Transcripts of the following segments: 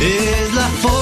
Es la forma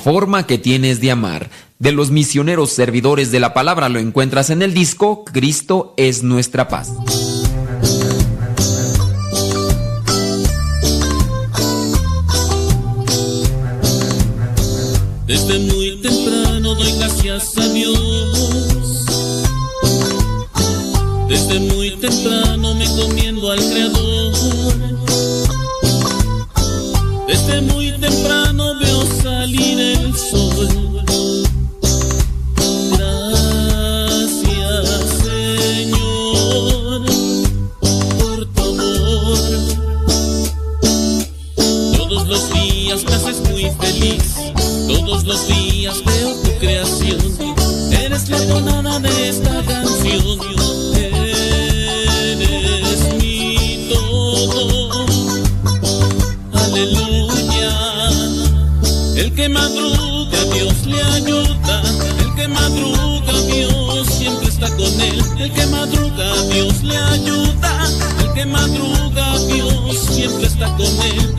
forma que tienes de amar. De los misioneros servidores de la palabra lo encuentras en el disco Cristo es nuestra paz. Desde Aleluya. El que madruga, Dios le ayuda. El que madruga, Dios siempre está con él. El que madruga, Dios le ayuda. El que madruga, Dios siempre está con él.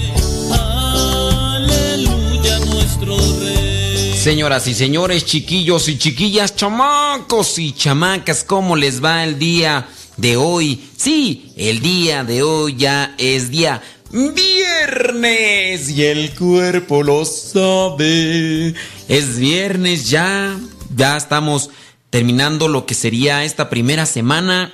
Aleluya, nuestro Rey. Señoras y señores, chiquillos y chiquillas, chamacos y chamacas, ¿cómo les va el día de hoy? Sí, el día de hoy ya es día viernes y el cuerpo lo sabe. Es viernes ya, ya estamos terminando lo que sería esta primera semana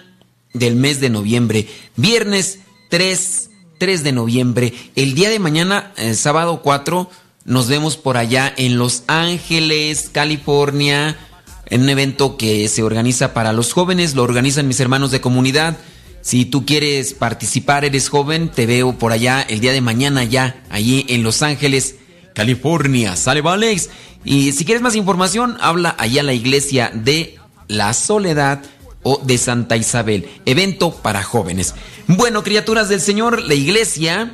del mes de noviembre. Viernes 3, 3 de noviembre. El día de mañana, eh, sábado 4, nos vemos por allá en Los Ángeles, California, en un evento que se organiza para los jóvenes, lo organizan mis hermanos de comunidad. Si tú quieres participar, eres joven, te veo por allá el día de mañana ya, allí en Los Ángeles, California. ¿Sale, Alex? Y si quieres más información, habla allá a la iglesia de La Soledad o de Santa Isabel. Evento para jóvenes. Bueno, criaturas del Señor, la iglesia,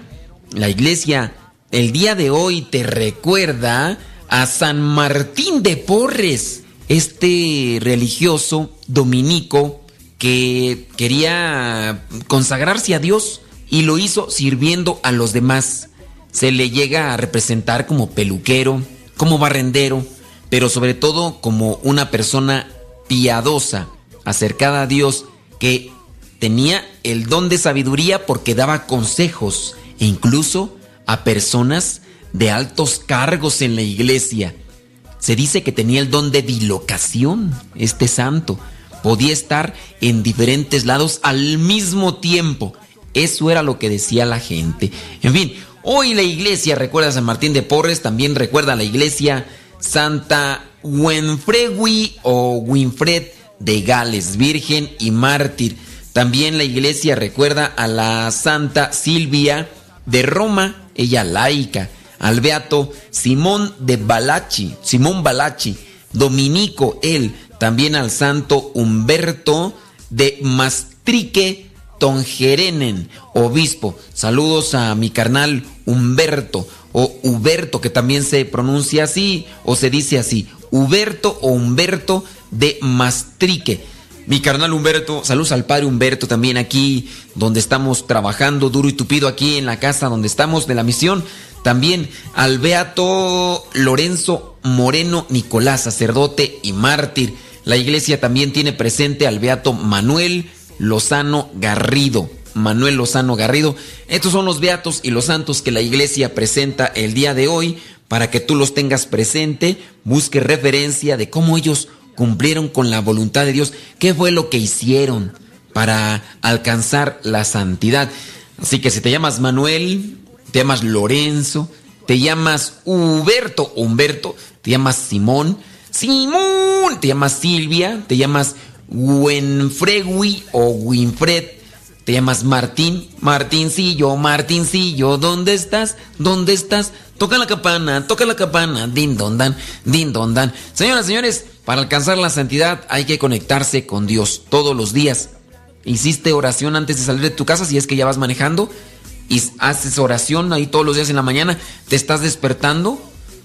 la iglesia, el día de hoy te recuerda a San Martín de Porres, este religioso dominico que quería consagrarse a Dios y lo hizo sirviendo a los demás. Se le llega a representar como peluquero, como barrendero, pero sobre todo como una persona piadosa, acercada a Dios, que tenía el don de sabiduría porque daba consejos e incluso a personas de altos cargos en la iglesia. Se dice que tenía el don de dilocación, este santo, podía estar en diferentes lados al mismo tiempo. Eso era lo que decía la gente. En fin, hoy la iglesia recuerda a San Martín de Porres, también recuerda a la iglesia Santa Winfrewi o Winfred de Gales, virgen y mártir. También la iglesia recuerda a la Santa Silvia de Roma, ella laica, al beato Simón de Balachi, Simón Balachi, dominico él, también al santo Humberto de Mastrique Tongerenen, obispo. Saludos a mi carnal Humberto o Huberto, que también se pronuncia así o se dice así, Huberto o Humberto de Mastrique. Mi carnal Humberto, saludos al padre Humberto también aquí, donde estamos trabajando duro y tupido aquí en la casa donde estamos de la misión. También al beato Lorenzo Moreno Nicolás, sacerdote y mártir. La iglesia también tiene presente al beato Manuel Lozano Garrido. Manuel Lozano Garrido. Estos son los beatos y los santos que la iglesia presenta el día de hoy para que tú los tengas presente, busque referencia de cómo ellos cumplieron con la voluntad de Dios, qué fue lo que hicieron para alcanzar la santidad. Así que si te llamas Manuel, te llamas Lorenzo, te llamas Huberto, Humberto, te llamas Simón, Simón, te llamas Silvia, te llamas Winfrewi o Winfred, te llamas Martín, Martincillo, Martincillo, ¿dónde estás? ¿Dónde estás? Toca la campana, toca la campana, din don dan, din don dan. Señoras, señores, para alcanzar la santidad hay que conectarse con Dios todos los días. Hiciste oración antes de salir de tu casa si es que ya vas manejando y haces oración ahí todos los días en la mañana, te estás despertando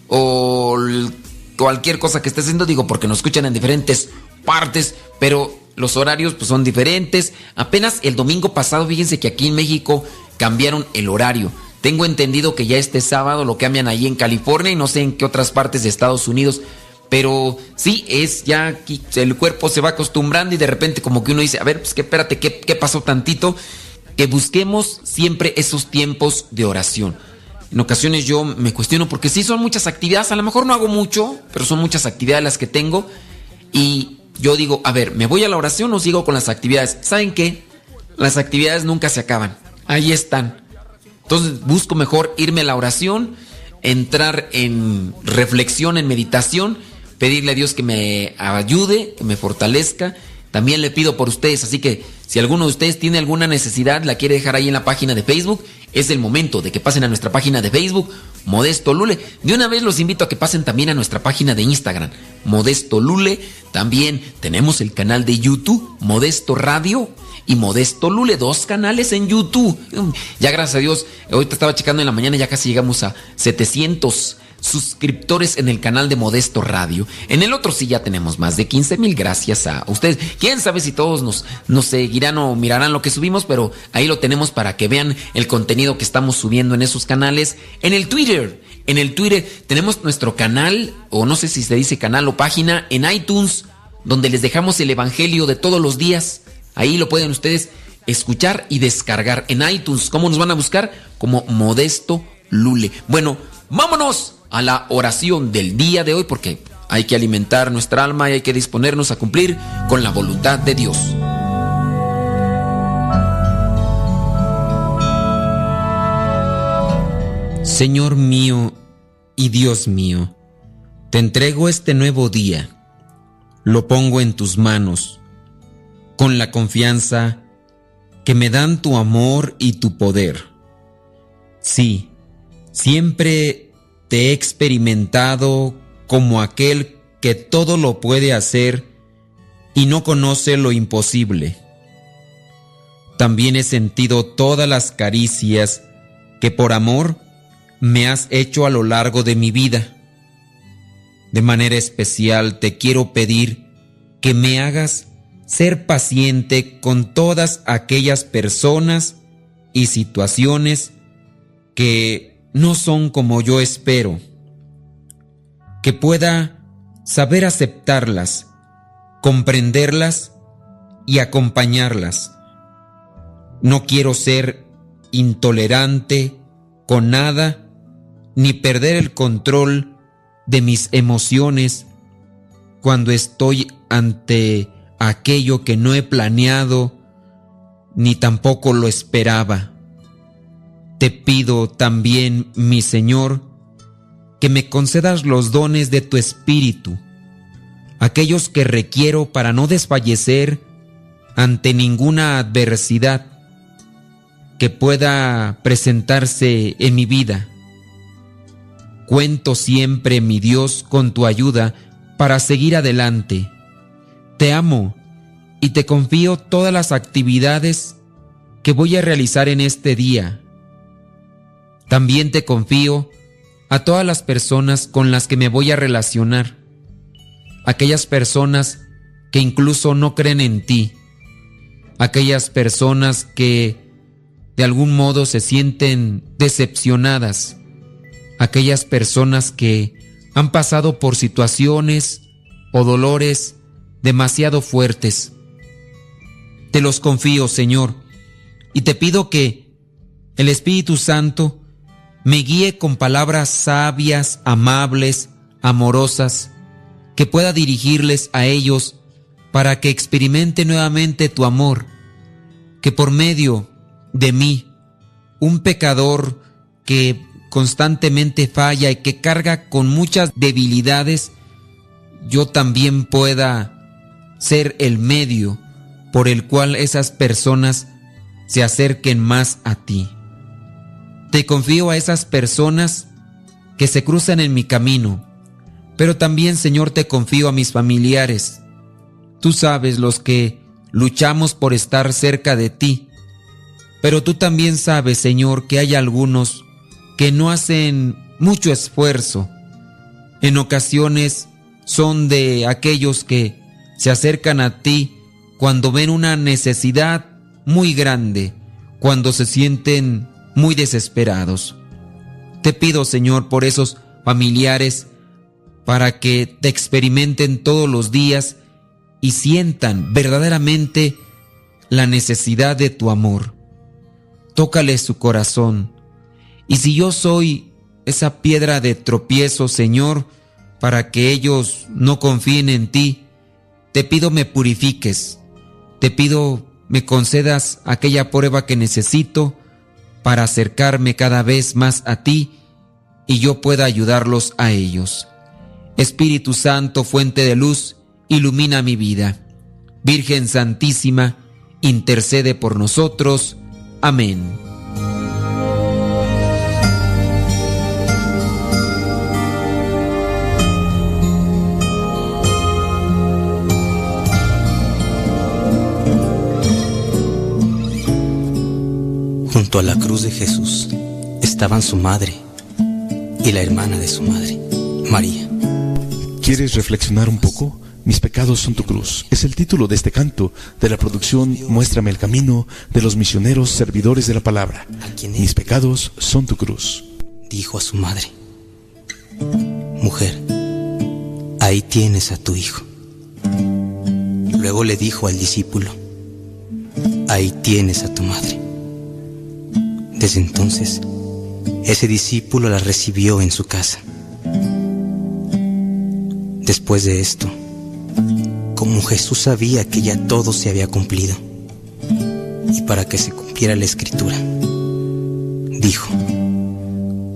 o cualquier cosa que estés haciendo, digo, porque nos escuchan en diferentes partes, pero los horarios pues son diferentes. Apenas el domingo pasado, fíjense que aquí en México cambiaron el horario. Tengo entendido que ya este sábado lo cambian ahí en California y no sé en qué otras partes de Estados Unidos pero sí, es ya el cuerpo se va acostumbrando y de repente como que uno dice, a ver, pues que espérate, ¿qué, ¿qué pasó tantito? Que busquemos siempre esos tiempos de oración. En ocasiones yo me cuestiono porque sí son muchas actividades, a lo mejor no hago mucho, pero son muchas actividades las que tengo y yo digo, a ver, ¿me voy a la oración o sigo con las actividades? ¿Saben qué? Las actividades nunca se acaban, ahí están. Entonces busco mejor irme a la oración, entrar en reflexión, en meditación pedirle a Dios que me ayude, que me fortalezca. También le pido por ustedes, así que si alguno de ustedes tiene alguna necesidad, la quiere dejar ahí en la página de Facebook, es el momento de que pasen a nuestra página de Facebook, Modesto Lule. De una vez los invito a que pasen también a nuestra página de Instagram, Modesto Lule. También tenemos el canal de YouTube, Modesto Radio y Modesto Lule, dos canales en YouTube. Ya gracias a Dios, ahorita estaba checando en la mañana, ya casi llegamos a 700 suscriptores en el canal de Modesto Radio. En el otro sí ya tenemos más de 15 mil gracias a ustedes. Quién sabe si todos nos, nos seguirán o mirarán lo que subimos, pero ahí lo tenemos para que vean el contenido que estamos subiendo en esos canales. En el Twitter, en el Twitter tenemos nuestro canal, o no sé si se dice canal o página, en iTunes, donde les dejamos el Evangelio de todos los días. Ahí lo pueden ustedes escuchar y descargar en iTunes. ¿Cómo nos van a buscar? Como Modesto Lule. Bueno, vámonos a la oración del día de hoy porque hay que alimentar nuestra alma y hay que disponernos a cumplir con la voluntad de Dios. Señor mío y Dios mío, te entrego este nuevo día, lo pongo en tus manos, con la confianza que me dan tu amor y tu poder. Sí, siempre te he experimentado como aquel que todo lo puede hacer y no conoce lo imposible. También he sentido todas las caricias que por amor me has hecho a lo largo de mi vida. De manera especial te quiero pedir que me hagas ser paciente con todas aquellas personas y situaciones que no son como yo espero, que pueda saber aceptarlas, comprenderlas y acompañarlas. No quiero ser intolerante con nada ni perder el control de mis emociones cuando estoy ante aquello que no he planeado ni tampoco lo esperaba. Te pido también, mi Señor, que me concedas los dones de tu Espíritu, aquellos que requiero para no desfallecer ante ninguna adversidad que pueda presentarse en mi vida. Cuento siempre, mi Dios, con tu ayuda para seguir adelante. Te amo y te confío todas las actividades que voy a realizar en este día. También te confío a todas las personas con las que me voy a relacionar, aquellas personas que incluso no creen en ti, aquellas personas que de algún modo se sienten decepcionadas, aquellas personas que han pasado por situaciones o dolores demasiado fuertes. Te los confío, Señor, y te pido que el Espíritu Santo me guíe con palabras sabias, amables, amorosas, que pueda dirigirles a ellos para que experimente nuevamente tu amor, que por medio de mí, un pecador que constantemente falla y que carga con muchas debilidades, yo también pueda ser el medio por el cual esas personas se acerquen más a ti. Te confío a esas personas que se cruzan en mi camino, pero también, Señor, te confío a mis familiares. Tú sabes los que luchamos por estar cerca de ti, pero tú también sabes, Señor, que hay algunos que no hacen mucho esfuerzo. En ocasiones son de aquellos que se acercan a ti cuando ven una necesidad muy grande, cuando se sienten muy desesperados. Te pido, Señor, por esos familiares, para que te experimenten todos los días y sientan verdaderamente la necesidad de tu amor. Tócale su corazón. Y si yo soy esa piedra de tropiezo, Señor, para que ellos no confíen en ti, te pido me purifiques, te pido me concedas aquella prueba que necesito para acercarme cada vez más a ti y yo pueda ayudarlos a ellos. Espíritu Santo, fuente de luz, ilumina mi vida. Virgen Santísima, intercede por nosotros. Amén. Junto a la cruz de Jesús estaban su madre y la hermana de su madre, María. ¿Quieres reflexionar un poco? Mis pecados son tu cruz. Es el título de este canto de la producción Muéstrame el camino de los misioneros servidores de la palabra. Mis pecados son tu cruz. Dijo a su madre, Mujer, ahí tienes a tu hijo. Luego le dijo al discípulo, Ahí tienes a tu madre. Desde entonces, ese discípulo la recibió en su casa. Después de esto, como Jesús sabía que ya todo se había cumplido, y para que se cumpliera la escritura, dijo,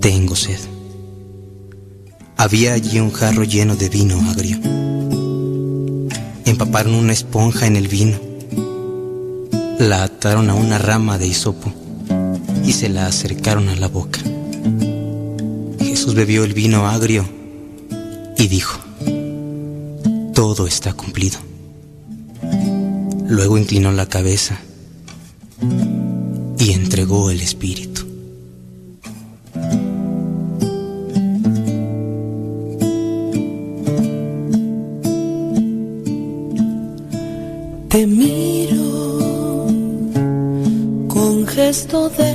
tengo sed. Había allí un jarro lleno de vino agrio. Empaparon una esponja en el vino, la ataron a una rama de hisopo y se la acercaron a la boca. Jesús bebió el vino agrio y dijo, todo está cumplido. Luego inclinó la cabeza y entregó el espíritu. Te miro con gesto de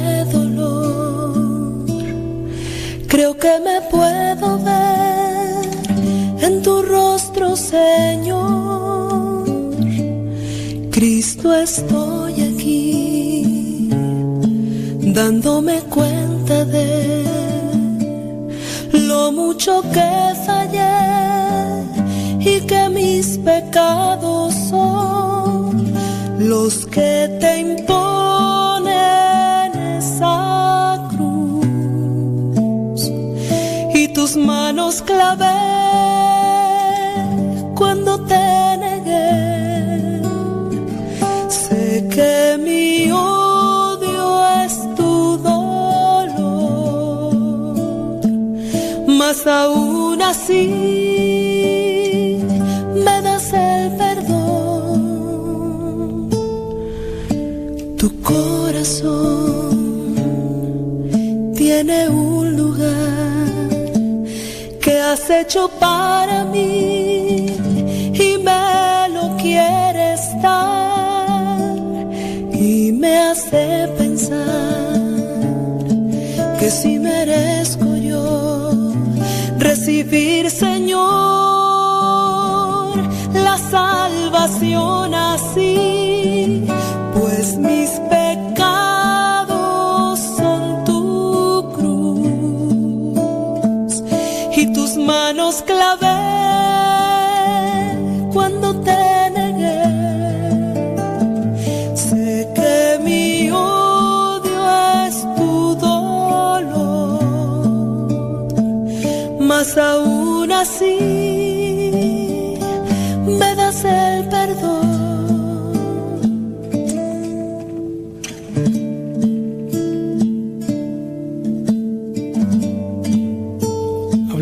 estoy aquí, dándome cuenta de lo mucho que fallé y que mis pecados son los que te imponen esa cruz. Y tus manos clavé cuando te que mi odio es tu dolor, mas aún así me das el perdón. Tu corazón tiene un lugar que has hecho para mí y me lo quieres dar me hace pensar que si merezco yo recibir, Señor, la salvación así,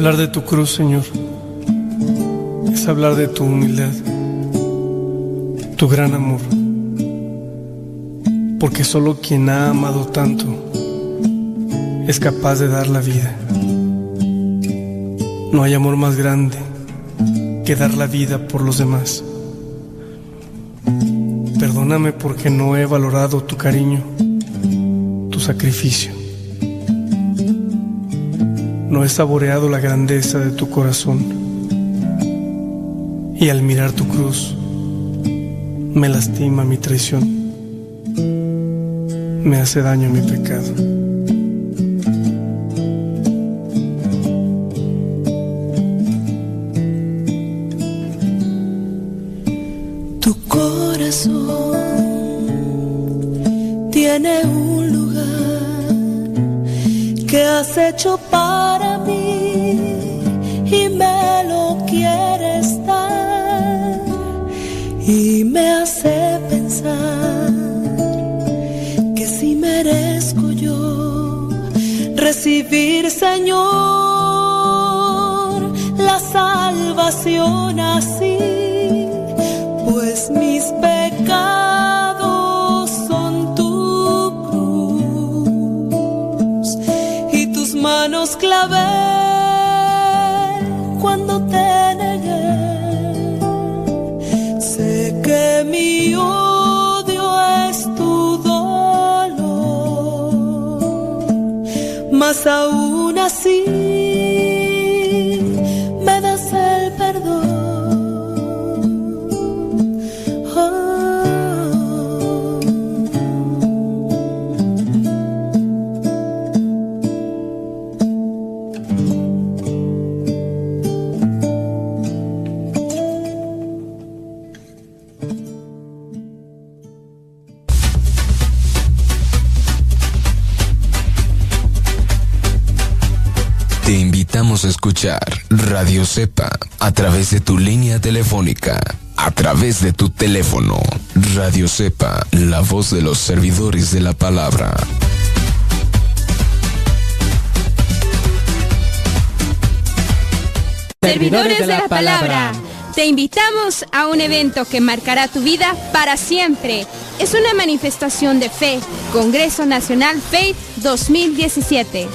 Hablar de tu cruz, Señor, es hablar de tu humildad, tu gran amor. Porque solo quien ha amado tanto es capaz de dar la vida. No hay amor más grande que dar la vida por los demás. Perdóname porque no he valorado tu cariño, tu sacrificio. No he saboreado la grandeza de tu corazón. Y al mirar tu cruz, me lastima mi traición. Me hace daño mi pecado. Mas escuchar Radio Cepa a través de tu línea telefónica, a través de tu teléfono. Radio Cepa, la voz de los servidores de la palabra. Servidores de la palabra. Te invitamos a un evento que marcará tu vida para siempre. Es una manifestación de fe. Congreso Nacional Faith 2017.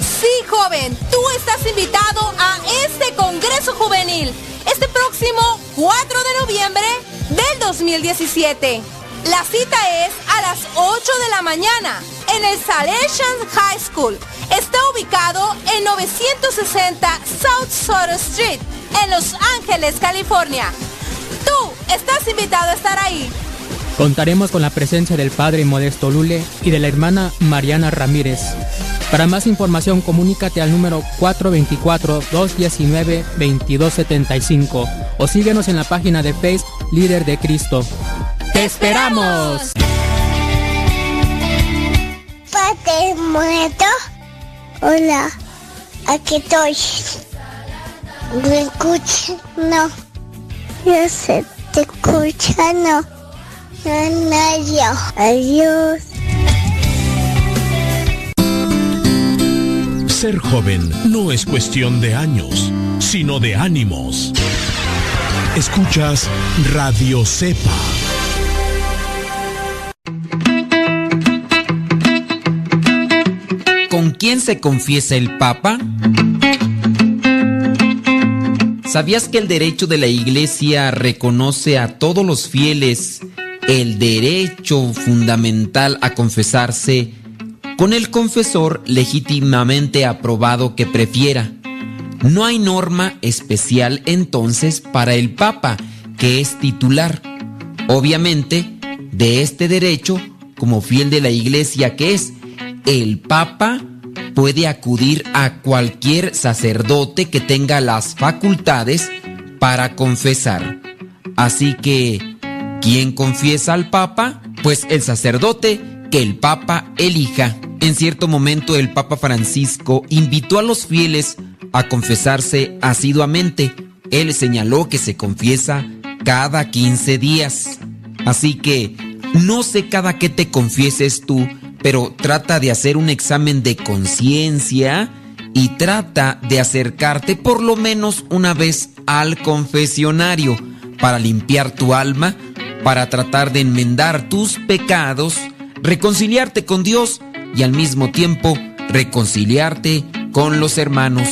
Sí, joven, tú estás invitado a este Congreso Juvenil este próximo 4 de noviembre del 2017. La cita es a las 8 de la mañana en el Salesian High School. Está ubicado en 960 South Soto Street, en Los Ángeles, California. Tú estás invitado a estar ahí. Contaremos con la presencia del padre Modesto Lule y de la hermana Mariana Ramírez Para más información, comunícate al número 424-219-2275 o síguenos en la página de Facebook Líder de Cristo. ¡Te esperamos! Padre muerto. Hola, aquí estoy. ¿Me escuchas? No. Yo sé, te escucha, no. No, no, Adiós. Ser joven no es cuestión de años, sino de ánimos. Escuchas Radio Cepa. ¿Con quién se confiesa el Papa? ¿Sabías que el derecho de la Iglesia reconoce a todos los fieles el derecho fundamental a confesarse con el confesor legítimamente aprobado que prefiera. No hay norma especial entonces para el Papa, que es titular. Obviamente, de este derecho, como fiel de la Iglesia que es, el Papa puede acudir a cualquier sacerdote que tenga las facultades para confesar. Así que, ¿quién confiesa al Papa? Pues el sacerdote que el Papa elija. En cierto momento el Papa Francisco invitó a los fieles a confesarse asiduamente. Él señaló que se confiesa cada 15 días. Así que no sé cada qué te confieses tú, pero trata de hacer un examen de conciencia y trata de acercarte por lo menos una vez al confesionario para limpiar tu alma, para tratar de enmendar tus pecados, reconciliarte con Dios y al mismo tiempo reconciliarte con los hermanos.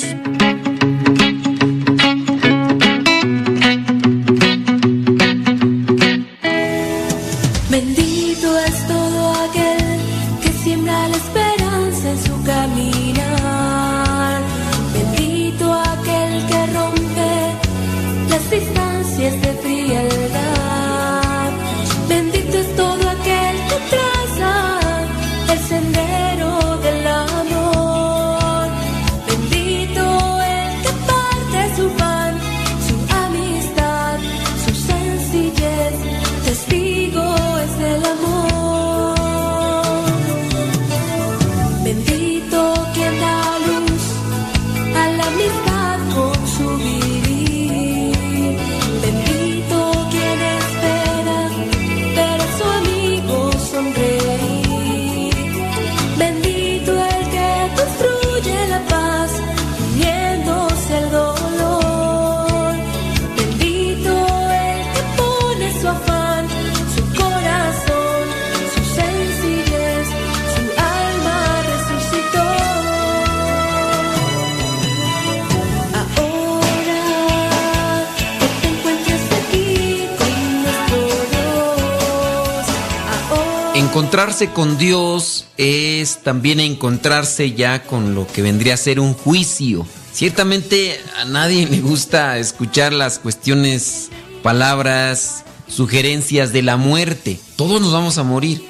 Con Dios es también encontrarse ya con lo que vendría a ser un juicio. Ciertamente a nadie le gusta escuchar las cuestiones, palabras, sugerencias de la muerte. Todos nos vamos a morir.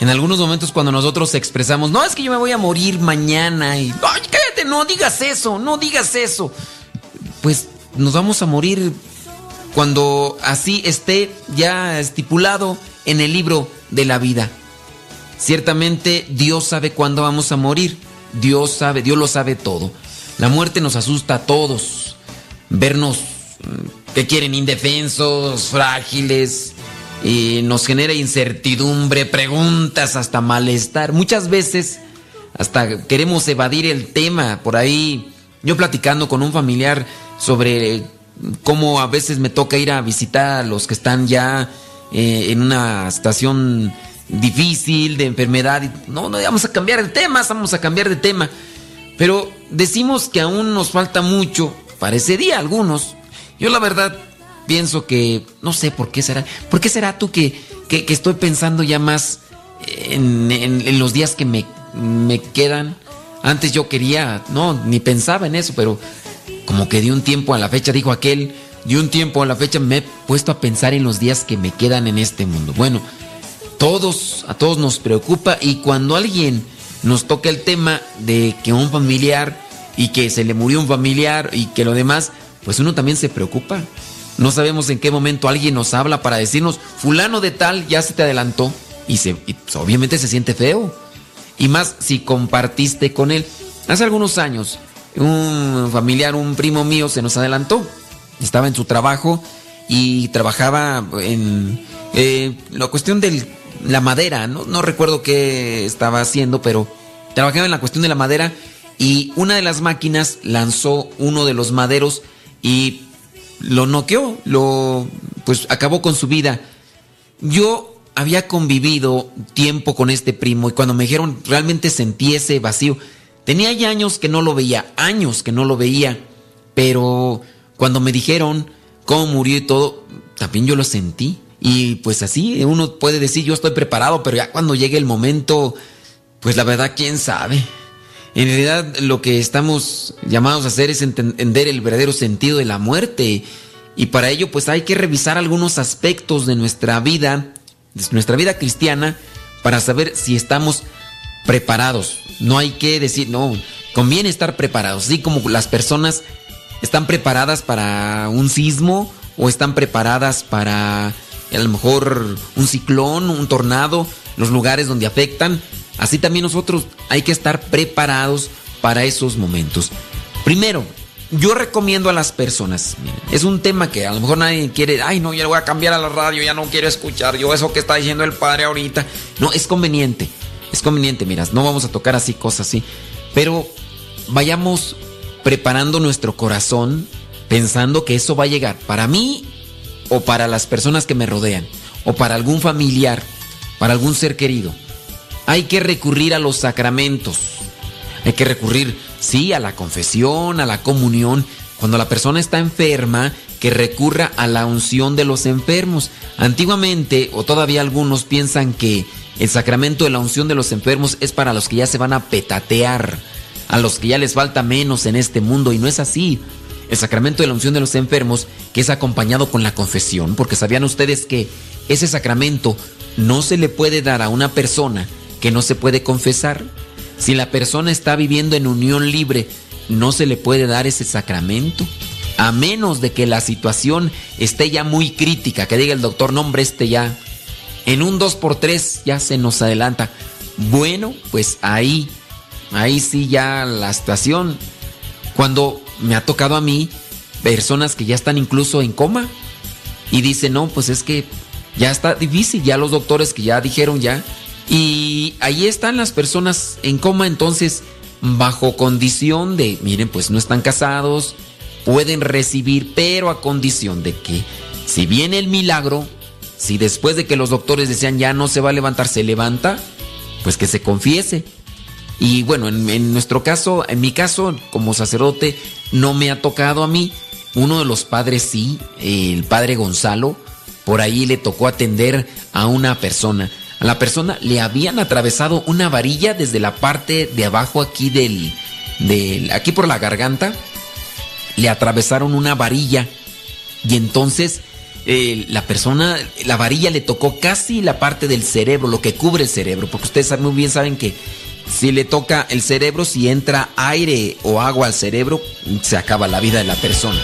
En algunos momentos cuando nosotros expresamos, no, es que yo me voy a morir mañana y, cállate, no digas eso, no digas eso. Pues nos vamos a morir cuando así esté ya estipulado en el libro de la vida. Ciertamente Dios sabe cuándo vamos a morir. Dios sabe, Dios lo sabe todo. La muerte nos asusta a todos. Vernos mm, que quieren indefensos, frágiles, y nos genera incertidumbre, preguntas, hasta malestar. Muchas veces hasta queremos evadir el tema. Por ahí, yo platicando con un familiar sobre cómo a veces me toca ir a visitar a los que están ya eh, en una situación difícil de enfermedad. No, no, vamos a cambiar de tema, vamos a cambiar de tema. Pero decimos que aún nos falta mucho para ese día algunos. Yo la verdad pienso que, no sé por qué será. ¿Por qué será tú que, que- estoy pensando ya más en los días que me, me quedan? Antes yo quería, no, ni pensaba en eso, pero como que de un tiempo a la fecha, dijo aquel, de un tiempo a la fecha me he puesto a pensar en los días que me quedan en este mundo. Bueno, todos, a todos nos preocupa y cuando alguien nos toca el tema de que un familiar y que se le murió un familiar y que lo demás, pues uno también se preocupa. No sabemos en qué momento alguien nos habla para decirnos, fulano de tal ya se te adelantó y, se, obviamente se siente feo. Y más si compartiste con él. Hace algunos años, un familiar, un primo mío se nos adelantó. Estaba en su trabajo y trabajaba en eh, la cuestión de la madera. No, no recuerdo qué estaba haciendo, pero trabajaba en la cuestión de la madera y una de las máquinas lanzó uno de los maderos y lo noqueó, lo pues acabó con su vida. Yo había convivido tiempo con este primo y cuando me dijeron realmente sentí ese vacío. Tenía ya años que no lo veía, años que no lo veía, pero cuando me dijeron cómo murió y todo, también yo lo sentí. Y pues así, uno puede decir yo estoy preparado, pero ya cuando llegue el momento, pues la verdad, quién sabe. En realidad lo que estamos llamados a hacer es entender el verdadero sentido de la muerte. Y para ello pues hay que revisar algunos aspectos de nuestra vida, de nuestra vida cristiana, para saber si estamos preparados. No hay que decir, no, conviene estar preparados. Así como las personas están preparadas para un sismo o están preparadas para a lo mejor un ciclón, un tornado, los lugares donde afectan. Así también nosotros hay que estar preparados para esos momentos. Primero, yo recomiendo a las personas, es un tema que a lo mejor nadie quiere, ay no, ya voy a cambiar a la radio, ya no quiero escuchar yo eso que está diciendo el padre ahorita. No, es conveniente, es conveniente, miras, no vamos a tocar así cosas así, pero vayamos preparando nuestro corazón pensando que eso va a llegar para mí o para las personas que me rodean o para algún familiar, para algún ser querido hay que recurrir a los sacramentos. Hay que recurrir, sí, a la confesión, a la comunión. Cuando la persona está enferma, que recurra a la unción de los enfermos. Antiguamente, o todavía algunos piensan que el sacramento de la unción de los enfermos es para los que ya se van a petatear, a los que ya les falta menos en este mundo, y no es así. El sacramento de la unción de los enfermos, que es acompañado con la confesión, porque sabían ustedes que ese sacramento no se le puede dar a una persona que no se puede confesar. Si la persona está viviendo en unión libre, no se le puede dar ese sacramento. A menos de que la situación esté ya muy crítica, que diga el doctor, nombre este ya. En un 2x3 ya se nos adelanta. Bueno, pues ahí, ahí sí ya la situación. Cuando me ha tocado a mí personas que ya están incluso en coma y dicen, no, pues es que ya está difícil, ya los doctores que ya dijeron ya, y ahí están las personas en coma, entonces, bajo condición de, miren, pues no están casados, pueden recibir, pero a condición de que, si viene el milagro, si después de que los doctores decían ya no se va a levantar, se levanta, pues que se confiese. Y bueno, en, en, nuestro caso, en mi caso, como sacerdote, no me ha tocado a mí. Uno de los padres sí, el padre Gonzalo, por ahí le tocó atender a una persona. A la persona le habían atravesado una varilla desde la parte de abajo aquí del, del aquí por la garganta. Le atravesaron una varilla y entonces eh, la persona, la varilla le tocó casi la parte del cerebro, lo que cubre el cerebro, porque ustedes muy bien saben que si le toca el cerebro, si entra aire o agua al cerebro, se acaba la vida de la persona.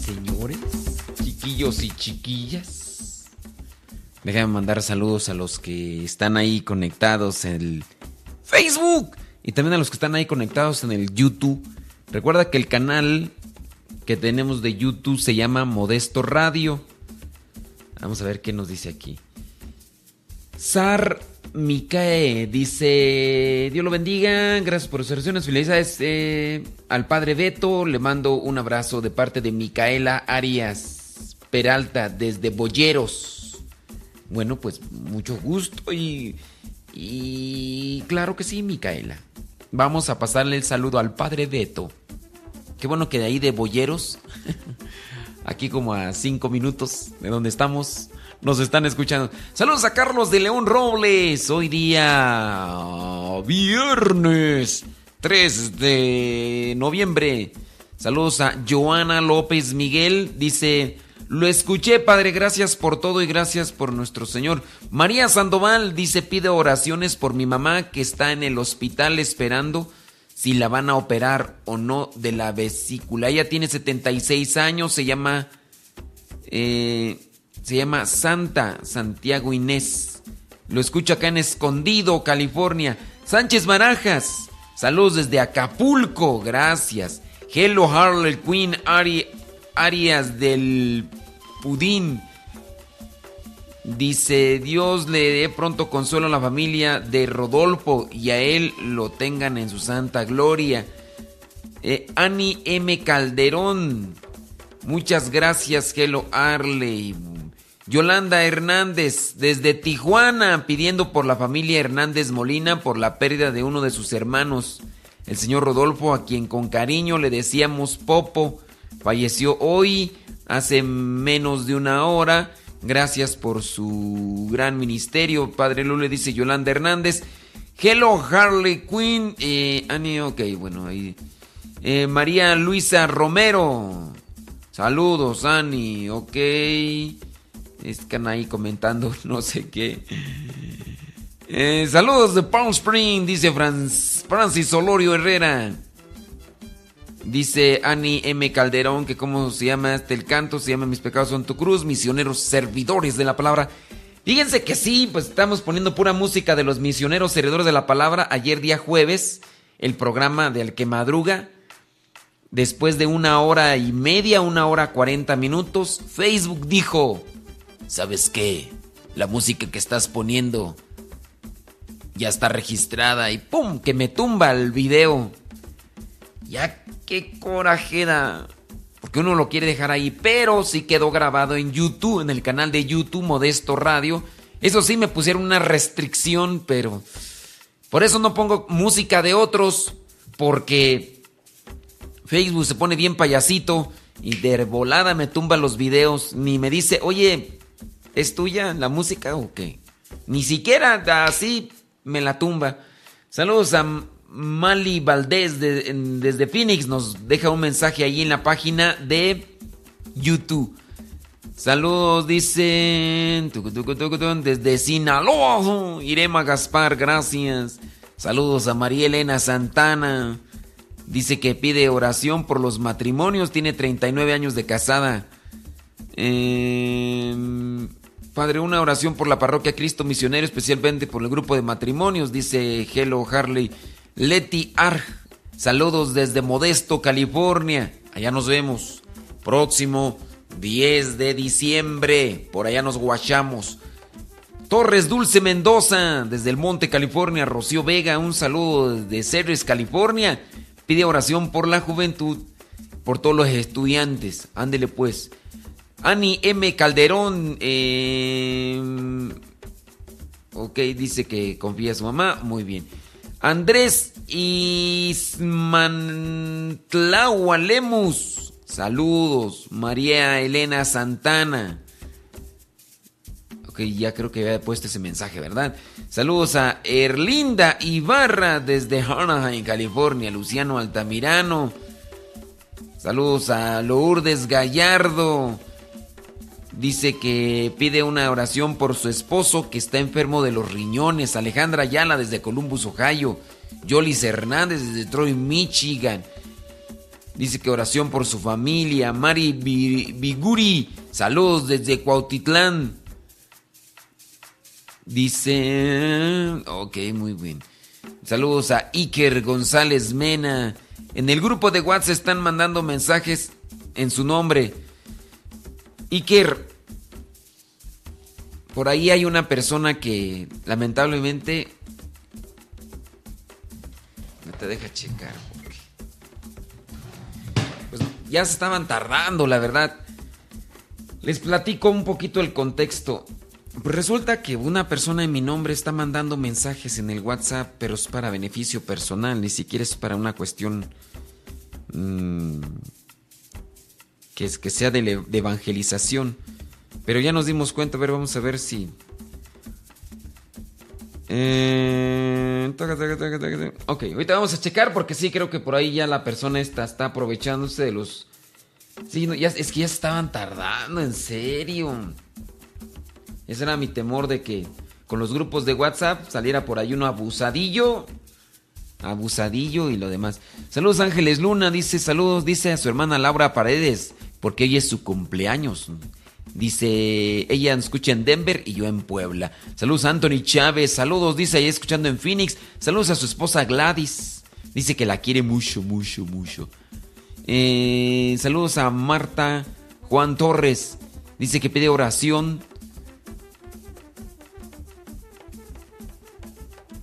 Señores, chiquillos y chiquillas, déjame mandar saludos a los que están ahí conectados en el Facebook y también a los que están ahí conectados en el YouTube. Recuerda que el canal que tenemos de YouTube se llama Modesto Radio. Vamos a ver qué nos dice aquí. Sar Micae dice, Dios lo bendiga, gracias por sus oraciones, felicidades eh, al padre Beto, le mando un abrazo de parte de Micaela Arias Peralta desde Boyeros. Bueno, pues mucho gusto y, y claro que sí, Micaela. Vamos a pasarle el saludo al padre Beto. Qué bueno que de ahí de Boyeros, aquí como a cinco minutos de donde estamos, nos están escuchando. Saludos a Carlos de León Robles. Hoy día viernes 3 de noviembre. Saludos a Joana López Miguel. Dice, lo escuché, Padre, gracias por todo y gracias por nuestro Señor. María Sandoval dice, pide oraciones por mi mamá que está en el hospital esperando si la van a operar o no de la vesícula. Ella tiene 76 años, se llama... Eh, se llama Santa Santiago Inés. Lo escucha acá en Escondido, California. Sánchez Marajas. Saludos desde Acapulco. Gracias. Hello Harley Queen Ari, Arias del Pudín. Dice, Dios le dé pronto consuelo a la familia de Rodolfo y a él lo tengan en su santa gloria. Eh, Ani M. Calderón. Muchas gracias, Hello Harley. Yolanda Hernández, desde Tijuana, pidiendo por la familia Hernández Molina por la pérdida de uno de sus hermanos, el señor Rodolfo, a quien con cariño le decíamos Popo. Falleció hoy, hace menos de una hora. Gracias por su gran ministerio. Padre Lule dice Yolanda Hernández. Hello Harley Quinn. Eh, Annie, ok, bueno, ahí. Eh, María Luisa Romero. Saludos, Annie, ok. Están ahí comentando no sé qué. Eh, saludos de Palm Spring, dice Francis Olorio Herrera. Dice Annie M. Calderón que cómo se llama este el canto, se llama Mis pecados son tu cruz, misioneros servidores de la palabra. Fíjense que sí, pues estamos poniendo pura música de los misioneros servidores de la palabra. Ayer día jueves, el programa del que madruga. Después de una hora y media, una hora cuarenta minutos, Facebook dijo, ¿sabes qué? La música que estás poniendo ya está registrada y ¡pum! que me tumba el video. Ya qué coraje da. Porque uno lo quiere dejar ahí, pero sí quedó grabado en YouTube, en el canal de YouTube Modesto Radio. Eso sí me pusieron una restricción, pero por eso no pongo música de otros, porque Facebook se pone bien payasito y de volada me tumba los videos, ni me dice, oye, ¿Es tuya la música o qué? Ni siquiera así me la tumba. Saludos a Mali Valdés desde Phoenix. Nos deja un mensaje ahí en la página de YouTube. Saludos, dicen desde Sinaloa. Irema Gaspar, gracias. Saludos a María Elena Santana. Dice que pide oración por los matrimonios. Tiene 39 años de casada. Eh, Padre, una oración por la parroquia Cristo Misionero, especialmente por el grupo de matrimonios, dice Hello Harley. Leti Arg, saludos desde Modesto, California. Allá nos vemos. Próximo 10 de diciembre, por allá nos guachamos. Torres Dulce Mendoza, desde el Monte, California. Rocío Vega, un saludo desde Ceres, California. Pide oración por la juventud, por todos los estudiantes. Ándele pues. Ani M. Calderón. Eh, ok, dice que confía en su mamá. Muy bien. Andrés Ismantlaua Lemus. Saludos. María Elena Santana. Ok, ya creo que había puesto ese mensaje, ¿verdad? Saludos a Erlinda Ibarra desde Anaheim, California. Luciano Altamirano. Saludos a Lourdes Gallardo. Dice que pide una oración por su esposo que está enfermo de los riñones. Alejandra Ayala desde Columbus, Ohio. Yolis Hernández desde Detroit, Michigan. Dice que oración por su familia. Mari Biguri. Saludos desde Cuautitlán. Dice... Ok, muy bien. Saludos a Iker González Mena. En el grupo de WhatsApp están mandando mensajes en su nombre. Iker, por ahí hay una persona que lamentablemente no te deja checar. Pues ya se estaban tardando, la verdad. Les platico un poquito el contexto. Pues resulta que una persona en mi nombre está mandando mensajes en el WhatsApp, pero es para beneficio personal, ni siquiera es para una cuestión mmm, que, es, que sea de, evangelización. Pero ya nos dimos cuenta, a ver, vamos a ver si... Eh, ok, ahorita vamos a checar porque sí creo que por ahí ya la persona esta está aprovechándose de los... Sí, no, ya, es que ya estaban tardando, en serio. Ese era mi temor de que con los grupos de WhatsApp saliera por ahí uno abusadillo. Abusadillo y lo demás. Saludos Ángeles Luna, dice saludos, dice a su hermana Laura Paredes, porque hoy es su cumpleaños. Dice, ella escucha en Denver y yo en Puebla. Saludos a Anthony Chávez, saludos, dice, ahí escuchando en Phoenix. Saludos a su esposa Gladys. Dice que la quiere mucho, mucho, mucho. Eh, saludos a Marta Juan Torres. Dice que pide oración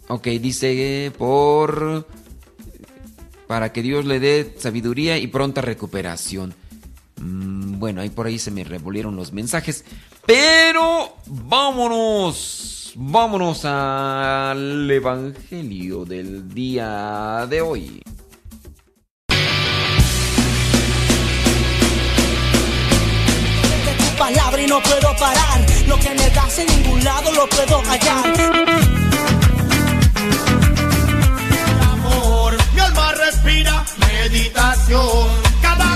Ok, dice por para que Dios le dé sabiduría y pronta recuperación. Mm, bueno, ahí por ahí se me revolvieron los mensajes. Pero vámonos, vámonos al Evangelio del día de hoy. tu palabra y no puedo parar. Lo que me das en ningún lado lo puedo hallar. mi alma respira meditación. Cada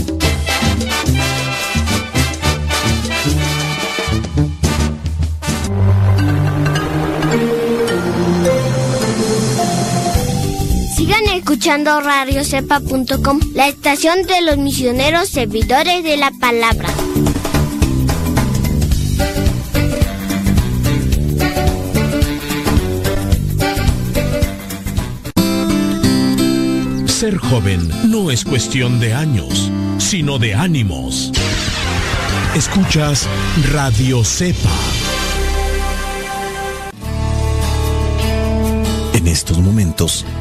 Escuchando radiocepa.com, la estación de los misioneros servidores de la palabra. Ser joven no es cuestión de años, sino de ánimos. Escuchas Radio Cepa. En estos momentos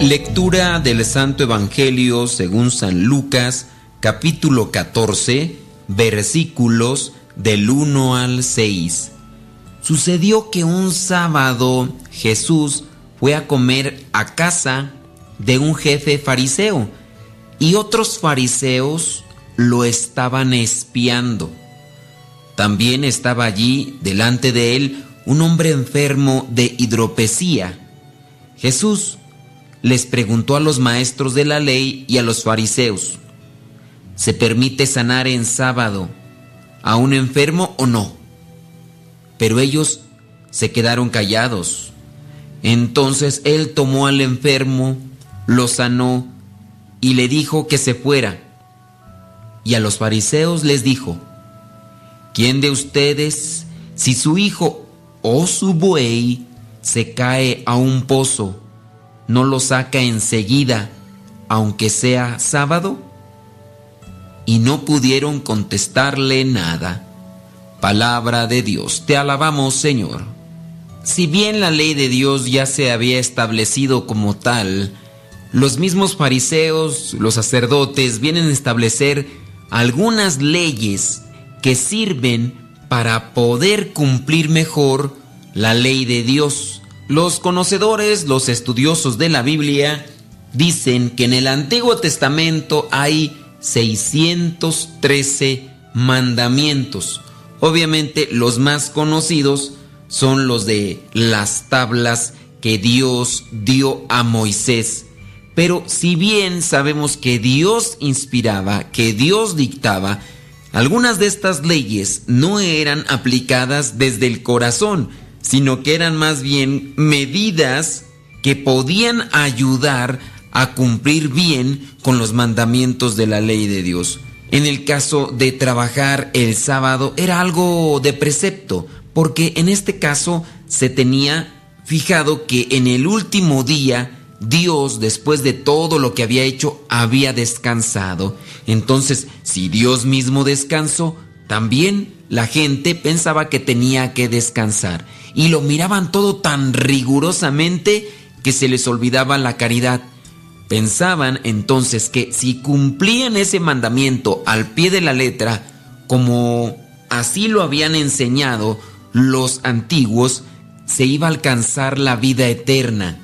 Lectura del Santo Evangelio según San Lucas, capítulo 14, versículos del 1 al 6. Sucedió que un sábado Jesús fue a comer a casa de un jefe fariseo y otros fariseos lo estaban espiando. También estaba allí delante de él un hombre enfermo de hidropesía. Jesús les preguntó a los maestros de la ley y a los fariseos, ¿se permite sanar en sábado a un enfermo o no? Pero ellos se quedaron callados. Entonces él tomó al enfermo, lo sanó y le dijo que se fuera. Y a los fariseos les dijo, ¿quién de ustedes, si su hijo o su buey se cae a un pozo, no lo saca enseguida, aunque sea sábado? Y no pudieron contestarle nada. Palabra de Dios, te alabamos Señor. si bien la ley de Dios ya se había establecido como tal, los mismos fariseos, los sacerdotes, vienen a establecer algunas leyes que sirven para poder cumplir mejor la ley de Dios. Los conocedores, los estudiosos de la Biblia, dicen que en el Antiguo Testamento hay 613 mandamientos. Obviamente los más conocidos son los de las tablas que Dios dio a Moisés. Pero si bien sabemos que Dios inspiraba, que Dios dictaba, algunas de estas leyes no eran aplicadas desde el corazón, sino que eran más bien medidas que podían ayudar a cumplir bien con los mandamientos de la ley de Dios. En el caso de trabajar el sábado era algo de precepto, porque en este caso se tenía fijado que en el último día Dios, después de todo lo que había hecho, había descansado. Entonces, si Dios mismo descansó, también la gente pensaba que tenía que descansar. Y lo miraban todo tan rigurosamente que se les olvidaba la caridad. Pensaban entonces que si cumplían ese mandamiento al pie de la letra, como así lo habían enseñado los antiguos, se iba a alcanzar la vida eterna.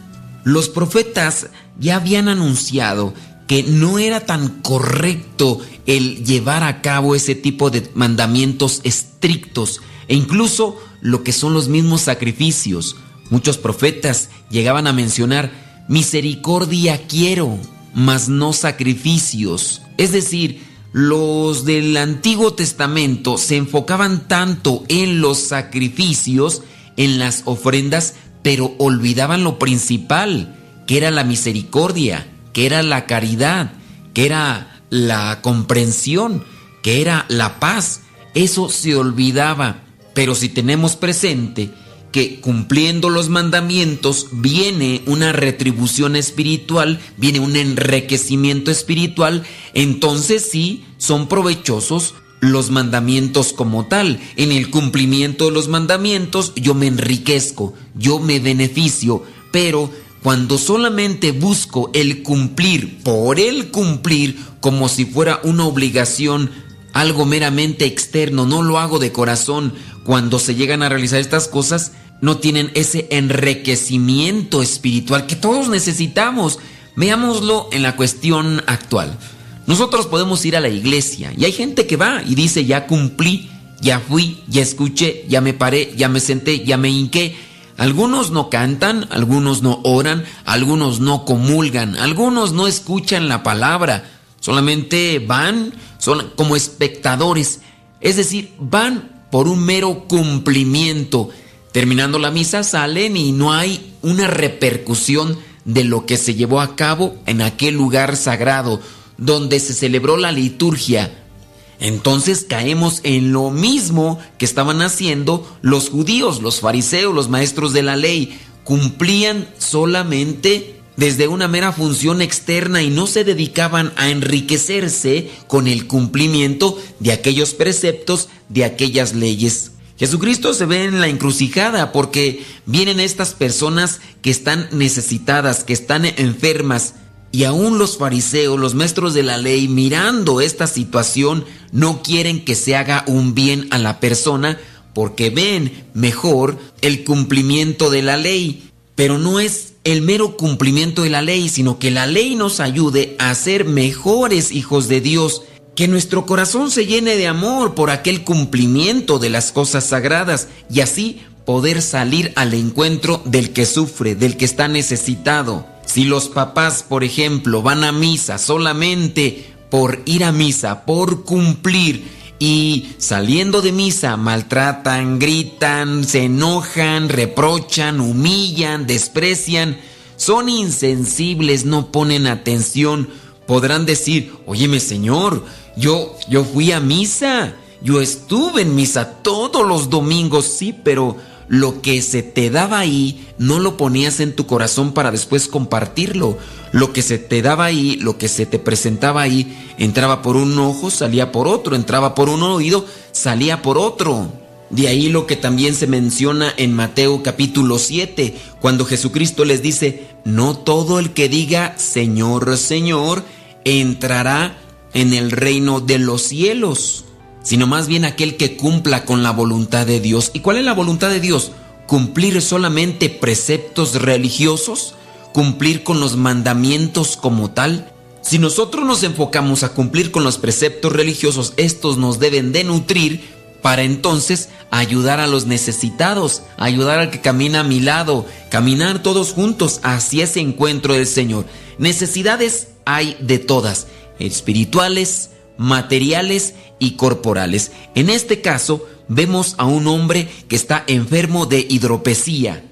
Los profetas ya habían anunciado que no era tan correcto el llevar a cabo ese tipo de mandamientos estrictos e incluso lo que son los mismos sacrificios. Muchos profetas llegaban a mencionar misericordia quiero, mas no sacrificios. Es decir, los del Antiguo Testamento se enfocaban tanto en los sacrificios, en las ofrendas, pero olvidaban lo principal, que era la misericordia, que era la caridad, que era la comprensión, que era la paz. Eso se olvidaba. Pero si tenemos presente que cumpliendo los mandamientos viene una retribución espiritual, viene un enriquecimiento espiritual, entonces sí son provechosos los mandamientos como tal. En el cumplimiento de los mandamientos yo me enriquezco, yo me beneficio, pero cuando solamente busco el cumplir por el cumplir como si fuera una obligación, algo meramente externo, no lo hago de corazón, cuando se llegan a realizar estas cosas, no tienen ese enriquecimiento espiritual que todos necesitamos. Veámoslo en la cuestión actual. Nosotros podemos ir a la iglesia y hay gente que va y dice, ya cumplí, ya fui, ya escuché, ya me paré, ya me senté, ya me hinqué. Algunos no cantan, algunos no oran, algunos no comulgan, algunos no escuchan la palabra, solamente van, son como espectadores, es decir, van por un mero cumplimiento. Terminando la misa salen y no hay una repercusión de lo que se llevó a cabo en aquel lugar sagrado donde se celebró la liturgia. Entonces caemos en lo mismo que estaban haciendo los judíos, los fariseos, los maestros de la ley. Cumplían solamente desde una mera función externa y no se dedicaban a enriquecerse con el cumplimiento de aquellos preceptos, de aquellas leyes. Jesucristo se ve en la encrucijada porque vienen estas personas que están necesitadas, que están enfermas, y aún los fariseos, los maestros de la ley, mirando esta situación, no quieren que se haga un bien a la persona porque ven mejor el cumplimiento de la ley. Pero no es el mero cumplimiento de la ley, sino que la ley nos ayude a ser mejores hijos de Dios, que nuestro corazón se llene de amor por aquel cumplimiento de las cosas sagradas y así poder salir al encuentro del que sufre, del que está necesitado. Si los papás, por ejemplo, van a misa solamente por ir a misa, por cumplir, y saliendo de misa maltratan, gritan, se enojan, reprochan, humillan, desprecian, son insensibles, no ponen atención, podrán decir, óyeme Señor, yo, yo fui a misa, yo estuve en misa todos los domingos, sí, pero lo que se te daba ahí no lo ponías en tu corazón para después compartirlo. Lo que se te daba ahí, lo que se te presentaba ahí, entraba por un ojo, salía por otro, entraba por un oído, salía por otro. De ahí lo que también se menciona en Mateo capítulo 7, cuando Jesucristo les dice, no todo el que diga Señor, Señor, entrará en el reino de los cielos, sino más bien aquel que cumpla con la voluntad de Dios. ¿Y cuál es la voluntad de Dios? Cumplir solamente preceptos religiosos, cumplir con los mandamientos como tal. Si nosotros nos enfocamos a cumplir con los preceptos religiosos, estos nos deben de nutrir para entonces ayudar a los necesitados, ayudar al que camina a mi lado, caminar todos juntos hacia ese encuentro del Señor. Necesidades hay de todas, espirituales, materiales y corporales. En este caso, vemos a un hombre que está enfermo de hidropesía.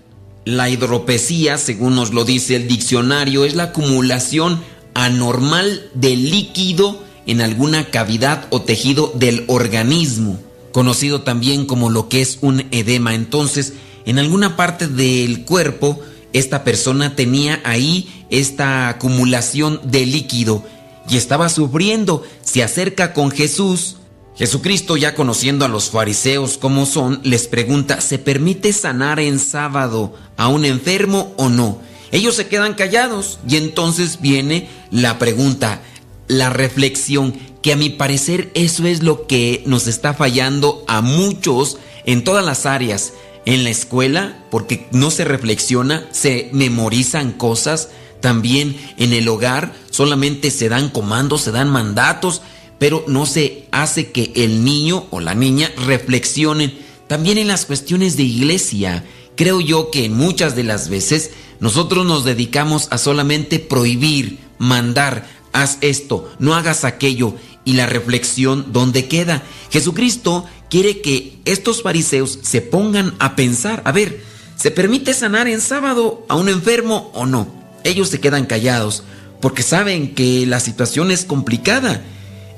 La hidropesía, según nos lo dice el diccionario, es la acumulación anormal de líquido en alguna cavidad o tejido del organismo, conocido también como lo que es un edema. Entonces, en alguna parte del cuerpo, esta persona tenía ahí esta acumulación de líquido y estaba sufriendo. Se acerca con Jesús. Jesucristo, ya conociendo a los fariseos como son, les pregunta, ¿se permite sanar en sábado a un enfermo o no? Ellos se quedan callados y entonces viene la pregunta, la reflexión, que a mi parecer eso es lo que nos está fallando a muchos en todas las áreas. En la escuela, porque no se reflexiona, se memorizan cosas, también en el hogar solamente se dan comandos, se dan mandatos, pero no se hace que el niño o la niña reflexionen. También en las cuestiones de iglesia, creo yo que muchas de las veces nosotros nos dedicamos a solamente prohibir, mandar, haz esto, no hagas aquello, y la reflexión, ¿dónde queda? Jesucristo quiere que estos fariseos se pongan a pensar, a ver, ¿se permite sanar en sábado a un enfermo o no? Ellos se quedan callados porque saben que la situación es complicada.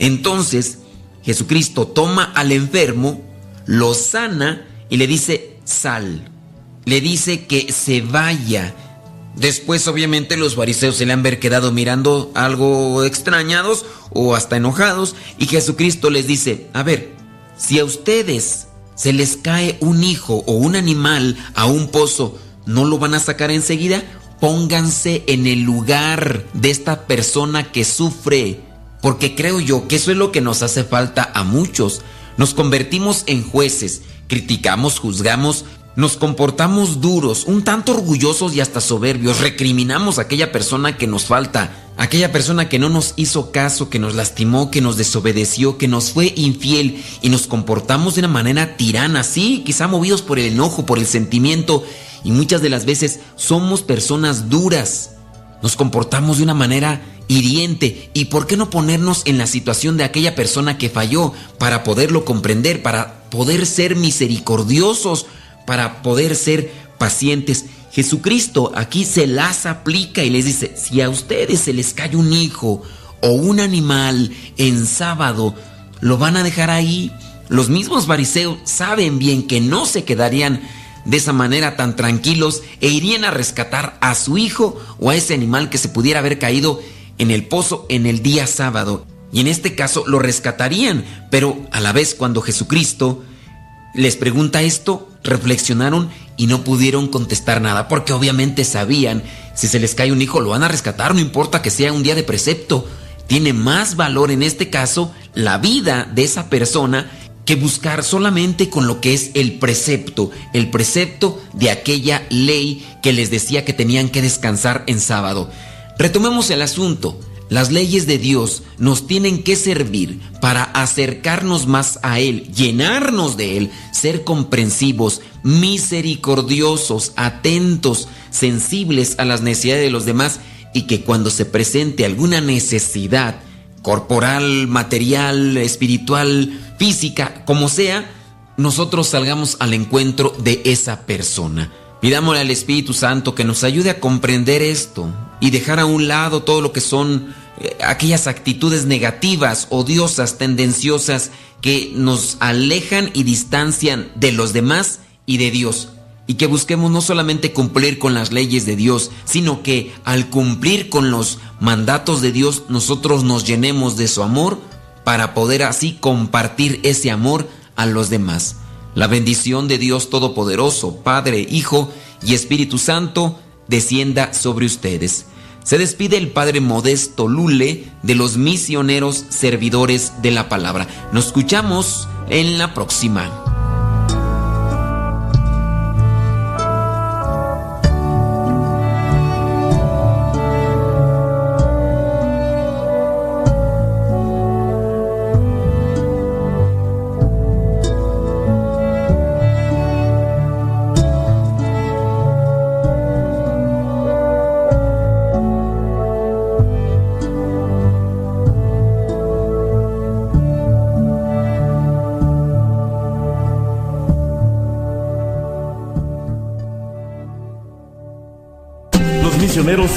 Entonces, Jesucristo toma al enfermo, lo sana y le dice, sal. Le dice que se vaya. Después, obviamente, los fariseos se le han ver quedado mirando algo extrañados o hasta enojados. Y Jesucristo les dice, a ver, si a ustedes se les cae un hijo o un animal a un pozo, ¿no lo van a sacar enseguida? Pónganse en el lugar de esta persona que sufre, porque creo yo que eso es lo que nos hace falta a muchos. Nos convertimos en jueces, criticamos, juzgamos, nos comportamos duros, un tanto orgullosos y hasta soberbios, recriminamos a aquella persona que nos falta, aquella persona que no nos hizo caso, que nos lastimó, que nos desobedeció, que nos fue infiel y nos comportamos de una manera tirana, sí, quizá movidos por el enojo, por el sentimiento y muchas de las veces somos personas duras. Nos comportamos de una manera hiriente. ¿Y por qué no ponernos en la situación de aquella persona que falló para poderlo comprender, para poder ser misericordiosos, para poder ser pacientes? Jesucristo aquí se las aplica y les dice, si a ustedes se les cae un hijo o un animal en sábado, ¿lo van a dejar ahí? Los mismos fariseos saben bien que no se quedarían de esa manera tan tranquilos e irían a rescatar a su hijo o a ese animal que se pudiera haber caído en el pozo en el día sábado. Y en este caso lo rescatarían, pero a la vez cuando Jesucristo les pregunta esto, reflexionaron y no pudieron contestar nada, porque obviamente sabían, si se les cae un hijo lo van a rescatar, no importa que sea un día de precepto. Tiene más valor en este caso la vida de esa persona que buscar solamente con lo que es el precepto, el precepto de aquella ley que les decía que tenían que descansar en sábado. Retomemos el asunto. Las leyes de Dios nos tienen que servir para acercarnos más a Él, llenarnos de Él, ser comprensivos, misericordiosos, atentos, sensibles a las necesidades de los demás y que cuando se presente alguna necesidad corporal, material, espiritual, física, como sea, nosotros salgamos al encuentro de esa persona. Pidámosle al Espíritu Santo que nos ayude a comprender esto y dejar a un lado todo lo que son eh, aquellas actitudes negativas, odiosas, tendenciosas que nos alejan y distancian de los demás y de Dios. Y que busquemos no solamente cumplir con las leyes de Dios, sino que al cumplir con los mandatos de Dios nosotros nos llenemos de su amor para poder así compartir ese amor a los demás. La bendición de Dios Todopoderoso, Padre, Hijo y Espíritu Santo, descienda sobre ustedes. Se despide el Padre Modesto Lule de los misioneros servidores de la palabra. Nos escuchamos en la próxima.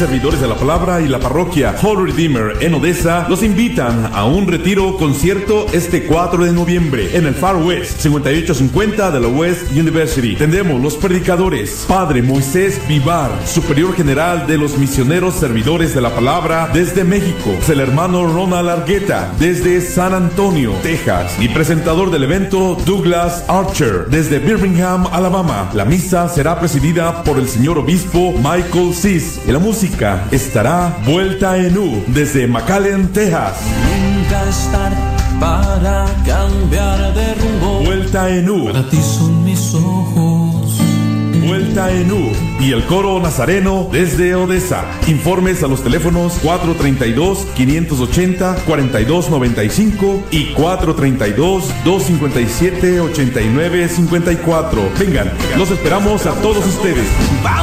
Servidores de la palabra y la parroquia Holy Redeemer en Odessa los invitan a un retiro concierto este 4 de noviembre en el Far West 5850 de la West University. Tendremos los predicadores Padre Moisés Vivar, Superior General de los Misioneros Servidores de la Palabra desde México, el hermano Ronald Argueta desde San Antonio, Texas y presentador del evento Douglas Archer desde Birmingham, Alabama. La misa será presidida por el señor obispo Michael Cis y la música estará vuelta en U desde McAllen, Texas. Nunca estar para cambiar de rumbo. Vuelta en U. Para ti son mis ojos. Vuelta en U y el coro nazareno desde Odessa. Informes a los teléfonos 432-580-4295 y 432-257-8954. Vengan, los esperamos a todos ustedes. Vamos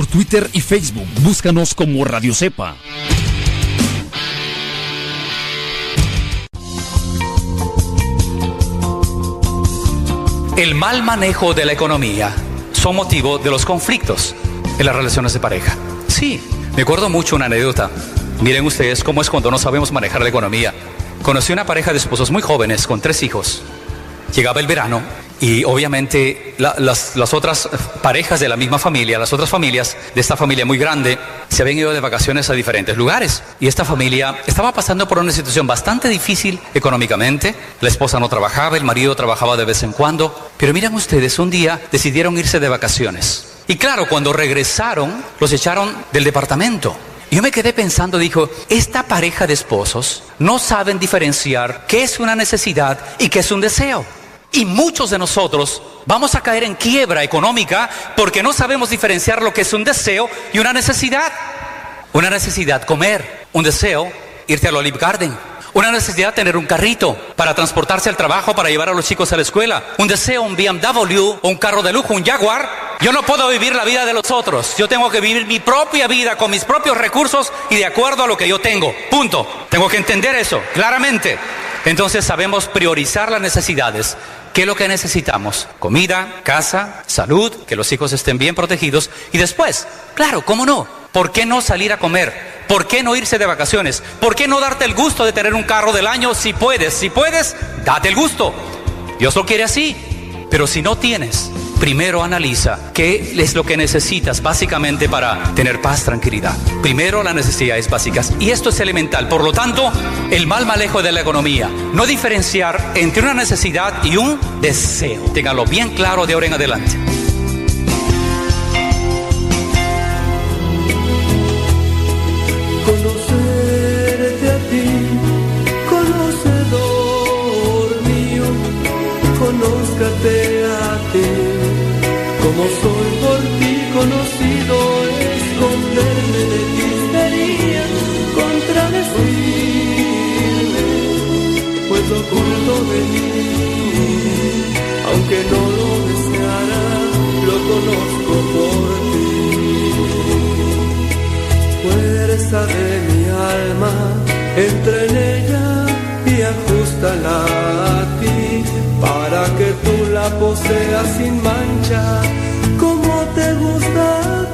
Por Twitter y Facebook. Búscanos como Radio Cepa. El mal manejo de la economía son motivo de los conflictos en las relaciones de pareja. Sí, me acuerdo mucho una anécdota. Miren ustedes cómo es cuando no sabemos manejar la economía. Conocí una pareja de esposos muy jóvenes con tres hijos. Llegaba el verano y obviamente las, las, otras parejas de la misma familia, las otras familias de esta familia muy grande, se habían ido de vacaciones a diferentes lugares. Y esta familia estaba pasando por una situación bastante difícil económicamente. La esposa no trabajaba, el marido trabajaba de vez en cuando. Pero miren ustedes, un día decidieron irse de vacaciones. Y claro, cuando regresaron, los echaron del departamento. Yo me quedé pensando, dijo, esta pareja de esposos no saben diferenciar qué es una necesidad y qué es un deseo. Y muchos de nosotros vamos a caer en quiebra económica porque no sabemos diferenciar lo que es un deseo y una necesidad. Una necesidad comer, un deseo irte al Olive Garden, una necesidad tener un carrito para transportarse al trabajo, para llevar a los chicos a la escuela, un deseo un BMW un carro de lujo, un Jaguar. Yo no puedo vivir la vida de los otros. Yo tengo que vivir mi propia vida con mis propios recursos y de acuerdo a lo que yo tengo. Punto. Tengo que entender eso claramente. Entonces sabemos priorizar las necesidades ¿Qué es lo que necesitamos? Comida, casa, salud, que los hijos estén bien protegidos. Y después, claro, ¿cómo no? ¿Por qué no salir a comer? ¿Por qué no irse de vacaciones? ¿Por qué no darte el gusto de tener un carro del año si puedes? Si puedes, date el gusto. Dios lo quiere así. Pero si no tienes, primero analiza qué es lo que necesitas básicamente para tener paz, tranquilidad. Primero las necesidades básicas. Y esto es elemental. Por lo tanto, el mal manejo de la economía. No diferenciar entre una necesidad y un deseo. Téngalo bien claro de ahora en adelante. oculto de mí, aunque no lo deseara, lo conozco por ti. Fuerza de mi alma, entra en ella y ajustala a ti, para que tú la poseas sin mancha, como te gusta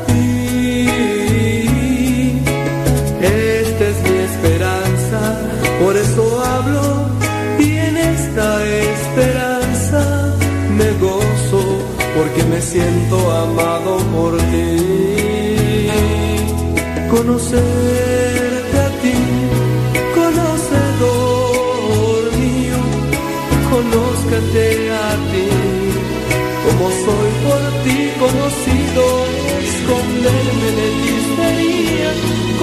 siento amado por ti. Conocerte a ti, conocedor mío, conózcate a ti, como soy por ti conocido, esconderme en el misterio,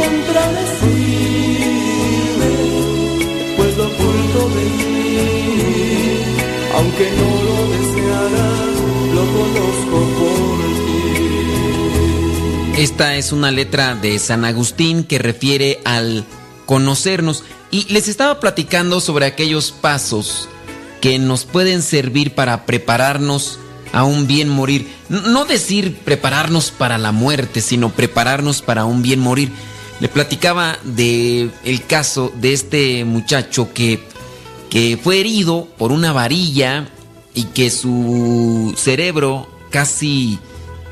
contradecirme, pues lo oculto de mí, aunque no lo deseara, Esta es una letra de San Agustín que refiere al conocernos. Y les estaba platicando sobre aquellos pasos que nos pueden servir para prepararnos a un bien morir. No decir prepararnos para la muerte, sino prepararnos para un bien morir. Le platicaba de el caso de este muchacho que, que fue herido por una varilla y que su cerebro casi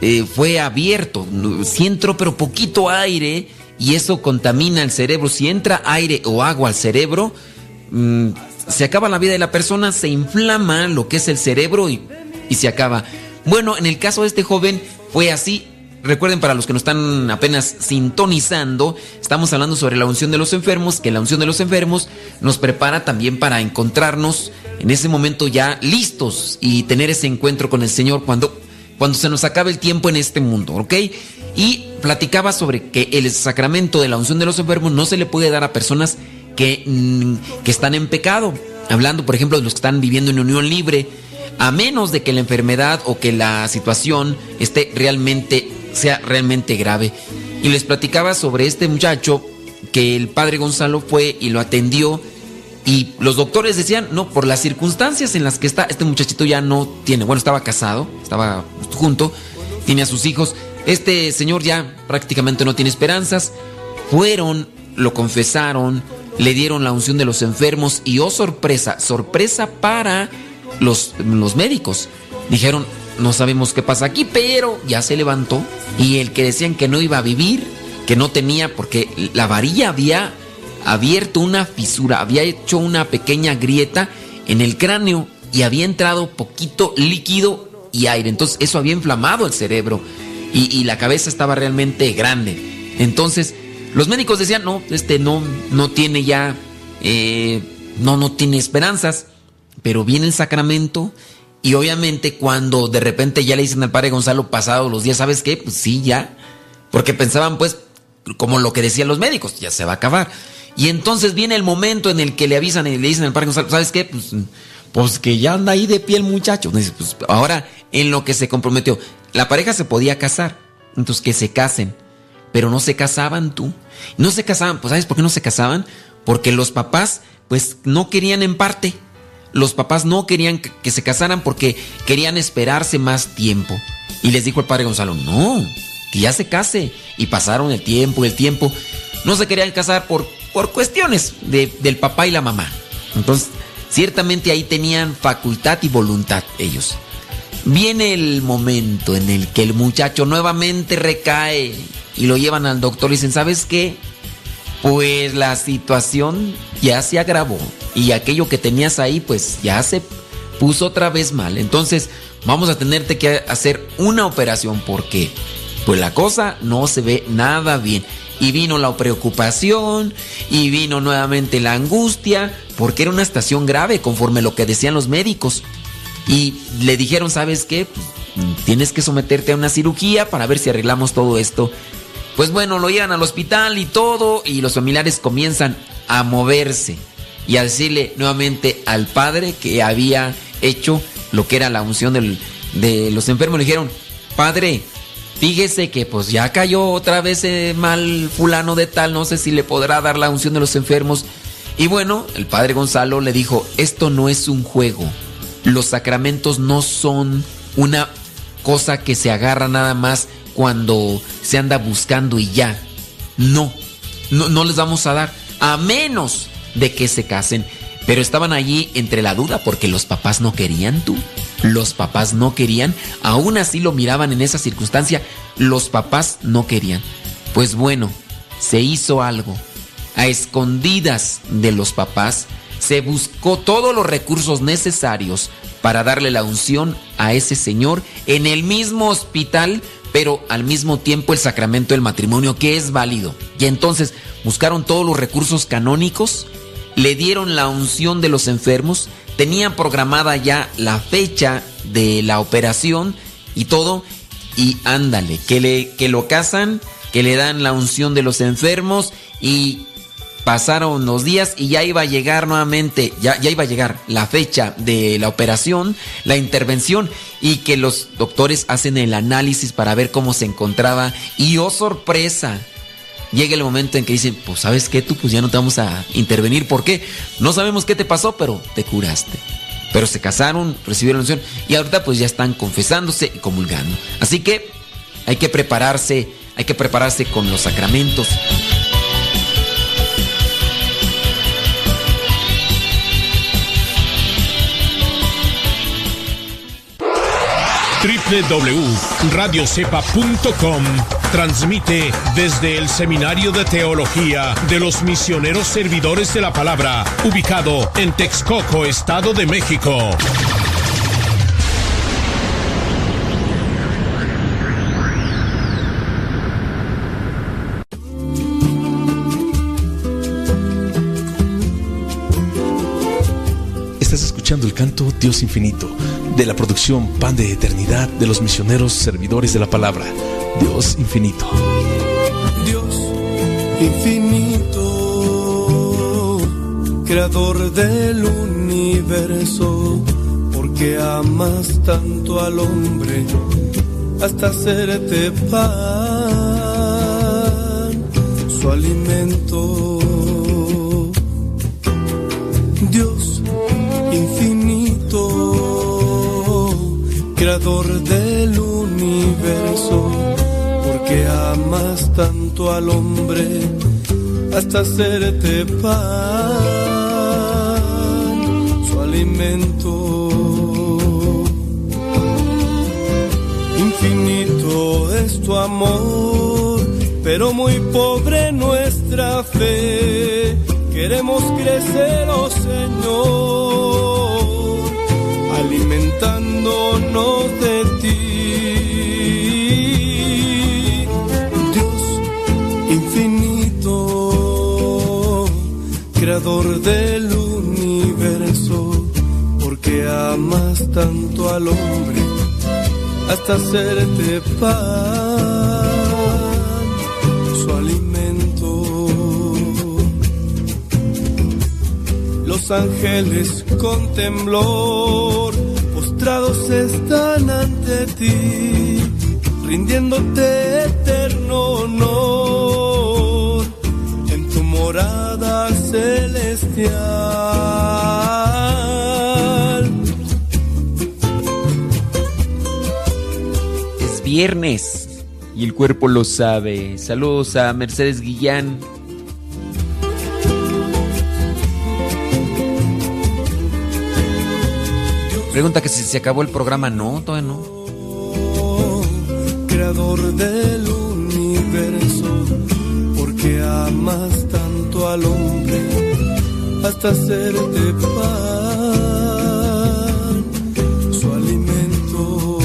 eh, fue abierto. Si entró pero poquito aire y eso contamina el cerebro. Si entra aire o agua al cerebro, mm, se acaba la vida de la persona, se inflama lo que es el cerebro y, y se acaba. Bueno, en el caso de este joven fue así. Recuerden para los que nos están apenas sintonizando, estamos hablando sobre la unción de los enfermos, que la unción de los enfermos nos prepara también para encontrarnos en ese momento ya listos y tener ese encuentro con el Señor cuando, cuando se nos acabe el tiempo en este mundo, ¿ok? Y platicaba sobre que el sacramento de la unción de los enfermos no se le puede dar a personas que, mm, que están en pecado. Hablando, por ejemplo, de los que están viviendo en unión libre, a menos de que la enfermedad o que la situación esté realmente, sea realmente grave. Y les platicaba sobre este muchacho que el padre Gonzalo fue y lo atendió. Y los doctores decían, no, por las circunstancias en las que está, este muchachito ya no tiene, bueno, estaba casado, estaba junto, tiene a sus hijos. Este señor ya prácticamente no tiene esperanzas. Fueron, lo confesaron, le dieron la unción de los enfermos y oh sorpresa, sorpresa para los, los médicos. Dijeron, no sabemos qué pasa aquí, pero ya se levantó. Y el que decían que no iba a vivir, que no tenía, porque la varilla había abierto una fisura, había hecho una pequeña grieta en el cráneo y había entrado poquito líquido y aire. Entonces eso había inflamado el cerebro y, la cabeza estaba realmente grande. Entonces los médicos decían, no, este no, no tiene ya, eh, no, no tiene esperanzas, pero viene el sacramento y obviamente cuando de repente ya le dicen al padre Gonzalo pasado los días, ¿sabes qué? Pues sí, ya, porque pensaban pues como lo que decían los médicos, ya se va a acabar. Y entonces viene el momento en el que le avisan y le dicen al padre Gonzalo, ¿sabes qué? Pues, pues que ya anda ahí de pie el muchacho. Dice, pues ahora en lo que se comprometió, la pareja se podía casar, entonces que se casen pero no se casaban tú. No se casaban, pues ¿sabes por qué no se casaban? Porque los papás pues no querían en parte. Los papás no querían que, se casaran porque querían esperarse más tiempo. Y les dijo el padre Gonzalo, no, que ya se case. Y pasaron el tiempo, el tiempo. No se querían casar por, por cuestiones de- del papá y la mamá. Entonces, ciertamente ahí tenían facultad y voluntad ellos. Viene el momento en el que el muchacho nuevamente recae y lo llevan al doctor y dicen, ¿sabes qué? Pues la situación ya se agravó y aquello que tenías ahí pues ya se puso otra vez mal. Entonces vamos a tenerte que hacer una operación porque pues la cosa no se ve nada bien. Y vino la preocupación y vino nuevamente la angustia porque era una estación grave conforme lo que decían los médicos. Y le dijeron, ¿sabes qué? Tienes que someterte a una cirugía para ver si arreglamos todo esto. Pues bueno, lo llevan al hospital y todo, y los familiares comienzan a moverse y a decirle nuevamente al padre que había hecho lo que era la unción de los enfermos. Le dijeron, padre, fíjese que pues ya cayó otra vez eh, mal fulano de tal, no sé si le podrá dar la unción de los enfermos. Y bueno, el padre Gonzalo le dijo, esto no es un juego. Los sacramentos no son una cosa que se agarra nada más cuando se anda buscando y ya. No, no, no les vamos a dar, a menos de que se casen. Pero estaban allí entre la duda porque los papás no querían tú. Los papás no querían, aún así lo miraban en esa circunstancia, los papás no querían. Pues bueno, se hizo algo. A escondidas de los papás, se buscó todos los recursos necesarios para darle la unción a ese señor en el mismo hospital, pero al mismo tiempo el sacramento del matrimonio que es válido. Y entonces buscaron todos los recursos canónicos, le dieron la unción de los enfermos, tenían programada ya la fecha de la operación y todo, y ándale, que, le, que lo casan, que le dan la unción de los enfermos y pasaron los días y ya iba a llegar nuevamente, ya, ya iba a llegar la fecha de la operación, la intervención y que los doctores hacen el análisis para ver cómo se encontraba y oh sorpresa, llega el momento en que dicen, pues sabes qué, tú pues ya no te vamos a intervenir, ¿por qué? No sabemos qué te pasó, pero te curaste. Pero se casaron, recibieron la unción y ahorita pues ya están confesándose y comulgando. Así que hay que prepararse, hay que prepararse con los sacramentos. www.radiocepa.com transmite desde el Seminario de Teología de los Misioneros Servidores de la Palabra, ubicado en Texcoco, Estado de México. Estás escuchando el canto Dios Infinito de la producción Pan de Eternidad de los misioneros servidores de la palabra. Dios infinito. Dios infinito, creador del universo, porque amas tanto al hombre hasta hacerte pan, su alimento. Dios creador del universo, porque amas tanto al hombre hasta hacerte pan, su alimento. Infinito es tu amor, pero muy pobre nuestra fe. Queremos crecer, oh Señor, alimentándonos de ti. Dios infinito, creador del universo, porque amas tanto al hombre hasta hacerte pan, su alimento. Los ángeles con temblor postrados están ante ti, rindiéndote eterno honor en tu morada celestial. Es viernes y el cuerpo lo sabe. Saludos a Mercedes Guillán. Pregunta que si se acabó el programa. No, todavía no. creador del universo, porque amas tanto al hombre hasta hacerte pan, su alimento.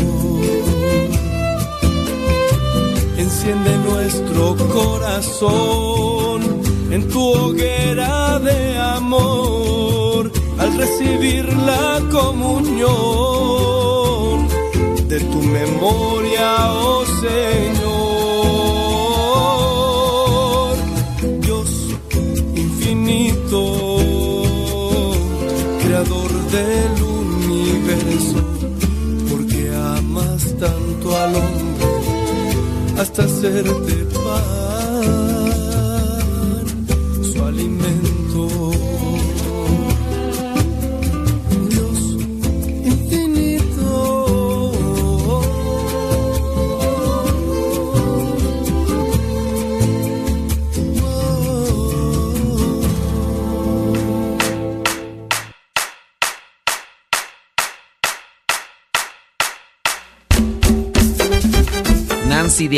Enciende nuestro corazón en tu hoguera de amor al recibir la comunión de tu memoria, oh Señor. Dios infinito, creador del universo, porque amas tanto al hombre hasta hacerte pan,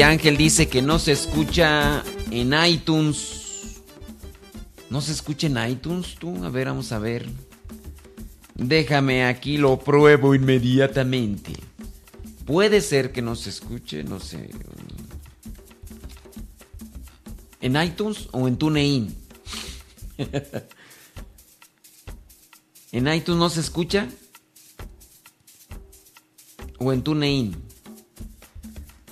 Ángel dice que no se escucha en iTunes. ¿No se escucha en iTunes tú? A ver, vamos a ver. Déjame aquí, lo pruebo inmediatamente. Puede ser que no se escuche, no sé. ¿En iTunes o en TuneIn? ¿En iTunes no se escucha? ¿O en TuneIn?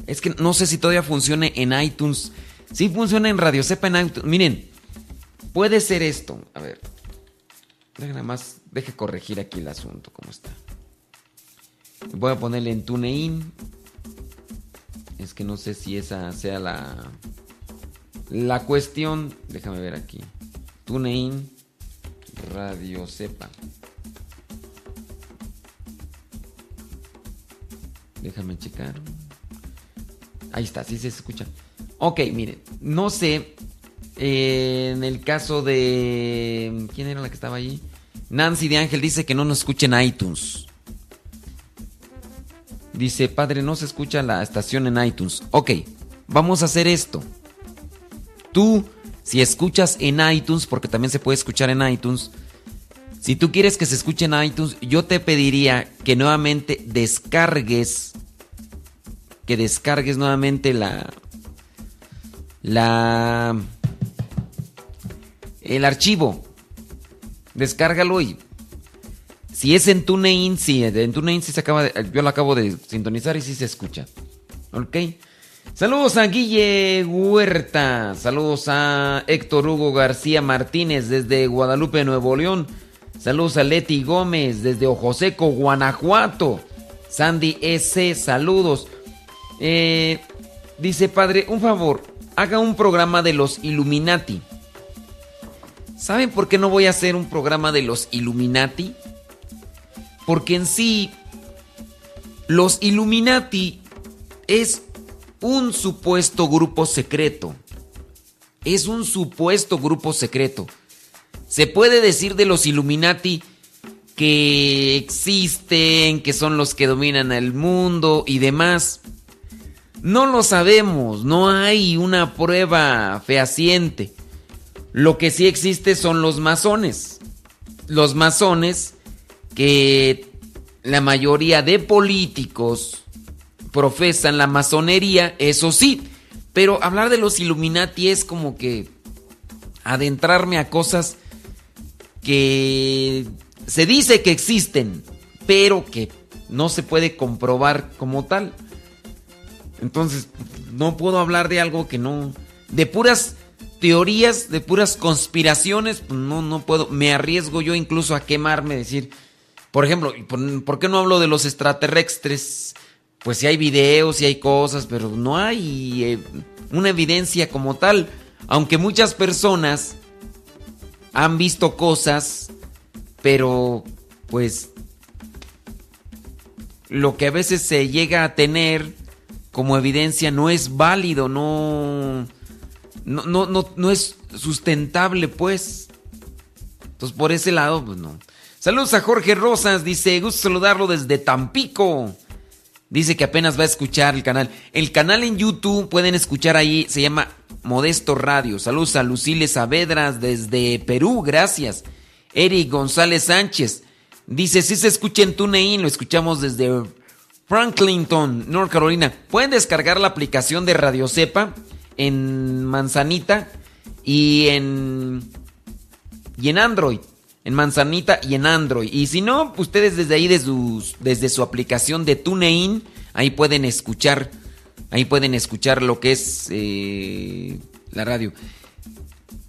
Es que no sé si todavía funcione en iTunes. Sí funciona en Radio Sepa en iTunes. Miren, puede ser esto. A ver. Nada más, deje corregir aquí el asunto, cómo está. Voy a ponerle en TuneIn. Es que no sé si esa sea la la cuestión. Déjame ver aquí. TuneIn Radio Sepa. Déjame checar. Ahí está, sí se escucha. Ok, miren, no sé. eh, en el caso de. ¿Quién era la que estaba allí? Nancy de Ángel dice que no nos escuchen iTunes. Dice, padre, no se escucha la estación en iTunes. Ok, vamos a hacer esto. Tú, si escuchas en iTunes, porque también se puede escuchar en iTunes, si tú quieres que se escuche en iTunes, yo te pediría que nuevamente descargues, que descargues nuevamente la, la, el archivo. Descárgalo y si es en TuneIn, sí, en TuneIn sí se acaba de, yo lo acabo de sintonizar y sí se escucha. ¿Ok? Saludos a Guille Huerta, saludos a Héctor Hugo García Martínez desde Guadalupe, Nuevo León. Saludos a Leti Gómez desde Ojoseco, Guanajuato. Sandy S, saludos. Eh, dice, padre, un favor, haga un programa de los Illuminati. ¿Saben por qué no voy a hacer un programa de los Illuminati? Porque en sí, los Illuminati es un supuesto grupo secreto. Es un supuesto grupo secreto. Se puede decir de los Illuminati que existen, que son los que dominan el mundo y demás. No lo sabemos, no hay una prueba fehaciente. Lo que sí existe son los masones. Los masones que la mayoría de políticos profesan la masonería, eso sí. Pero hablar de los Illuminati es como que adentrarme a cosas que se dice que existen, pero que no se puede comprobar como tal. Entonces, no puedo hablar de algo que no... De puras teorías, de puras conspiraciones, pues no, no puedo. Me arriesgo yo incluso a quemarme, decir... Por ejemplo, ¿por, qué no hablo de los extraterrestres? Pues sí hay videos, sí hay cosas, pero no hay eh, una evidencia como tal. Aunque muchas personas han visto cosas, pero pues lo que a veces se llega a tener como evidencia no es válido, no, no, no, no, no es sustentable, pues. Entonces, por ese lado, pues no. Saludos a Jorge Rosas, dice, gusto saludarlo desde Tampico. Dice que apenas va a escuchar el canal. El canal en YouTube pueden escuchar ahí, se llama Modesto Radio. Saludos a Lucile Saavedras desde Perú, gracias. Eric González Sánchez dice, si se escucha en TuneIn, lo escuchamos desde Franklinton, North Carolina. Pueden descargar la aplicación de Radio Cepa en Manzanita y en y en Android, en Manzanita y en Android. Y si no, ustedes desde ahí, desde su, desde su aplicación de TuneIn, ahí pueden escuchar, ahí pueden escuchar lo que es eh, la radio.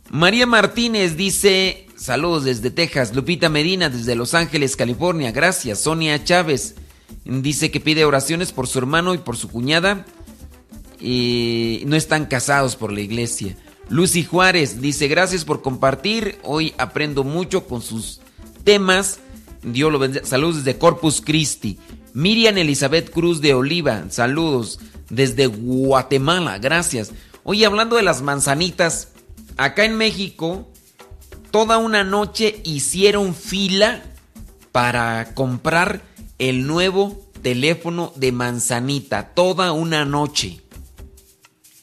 María Martínez dice, saludos desde Texas. Lupita Medina desde Los Ángeles, California. Gracias. Sonia Chávez dice que pide oraciones por su hermano y por su cuñada. Y no están casados por la iglesia. Lucy Juárez dice, gracias por compartir. Hoy aprendo mucho con sus temas. Dios lo bendiga. Saludos desde Corpus Christi. Miriam Elizabeth Cruz de Oliva. Saludos desde Guatemala. Gracias. Oye, hablando de las manzanitas, acá en México, toda una noche hicieron fila para comprar el nuevo teléfono de manzanita. Toda una noche.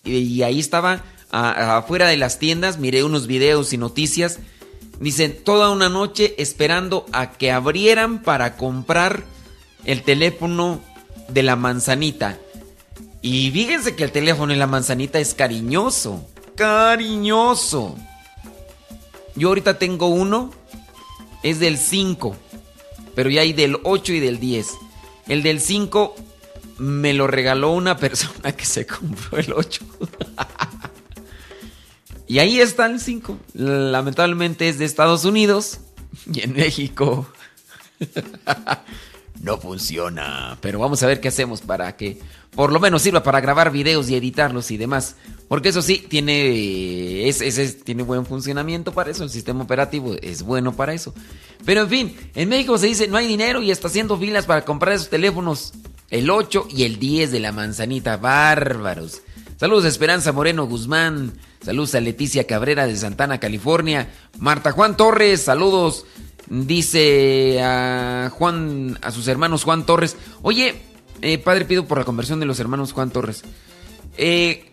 y ahí estaba afuera de las tiendas, miré unos videos y noticias. Dicen, toda una noche esperando a que abrieran para comprar el teléfono de la manzanita. Y fíjense que el teléfono de la manzanita es cariñoso. Cariñoso. Yo ahorita tengo uno. Es del 5. Pero ya hay del 8 y del 10. El del 5 me lo regaló una persona que se compró el 8. y ahí está el 5. Lamentablemente es de Estados Unidos y en México no funciona. Pero vamos a ver qué hacemos para que por lo menos sirva para grabar videos y editarlos y demás. Porque eso sí, tiene, es, tiene buen funcionamiento para eso. El sistema operativo es bueno para eso. Pero en fin, en México se dice no hay dinero y está haciendo filas para comprar esos teléfonos. El 8 y el 10 de la manzanita. Bárbaros. Saludos a Esperanza Moreno Guzmán. Saludos a Leticia Cabrera de Santana, California. Marta Juan Torres. Saludos. Dice a Juan, a sus hermanos Juan Torres. Oye, eh, padre, pido por la conversión de los hermanos Juan Torres. Eh,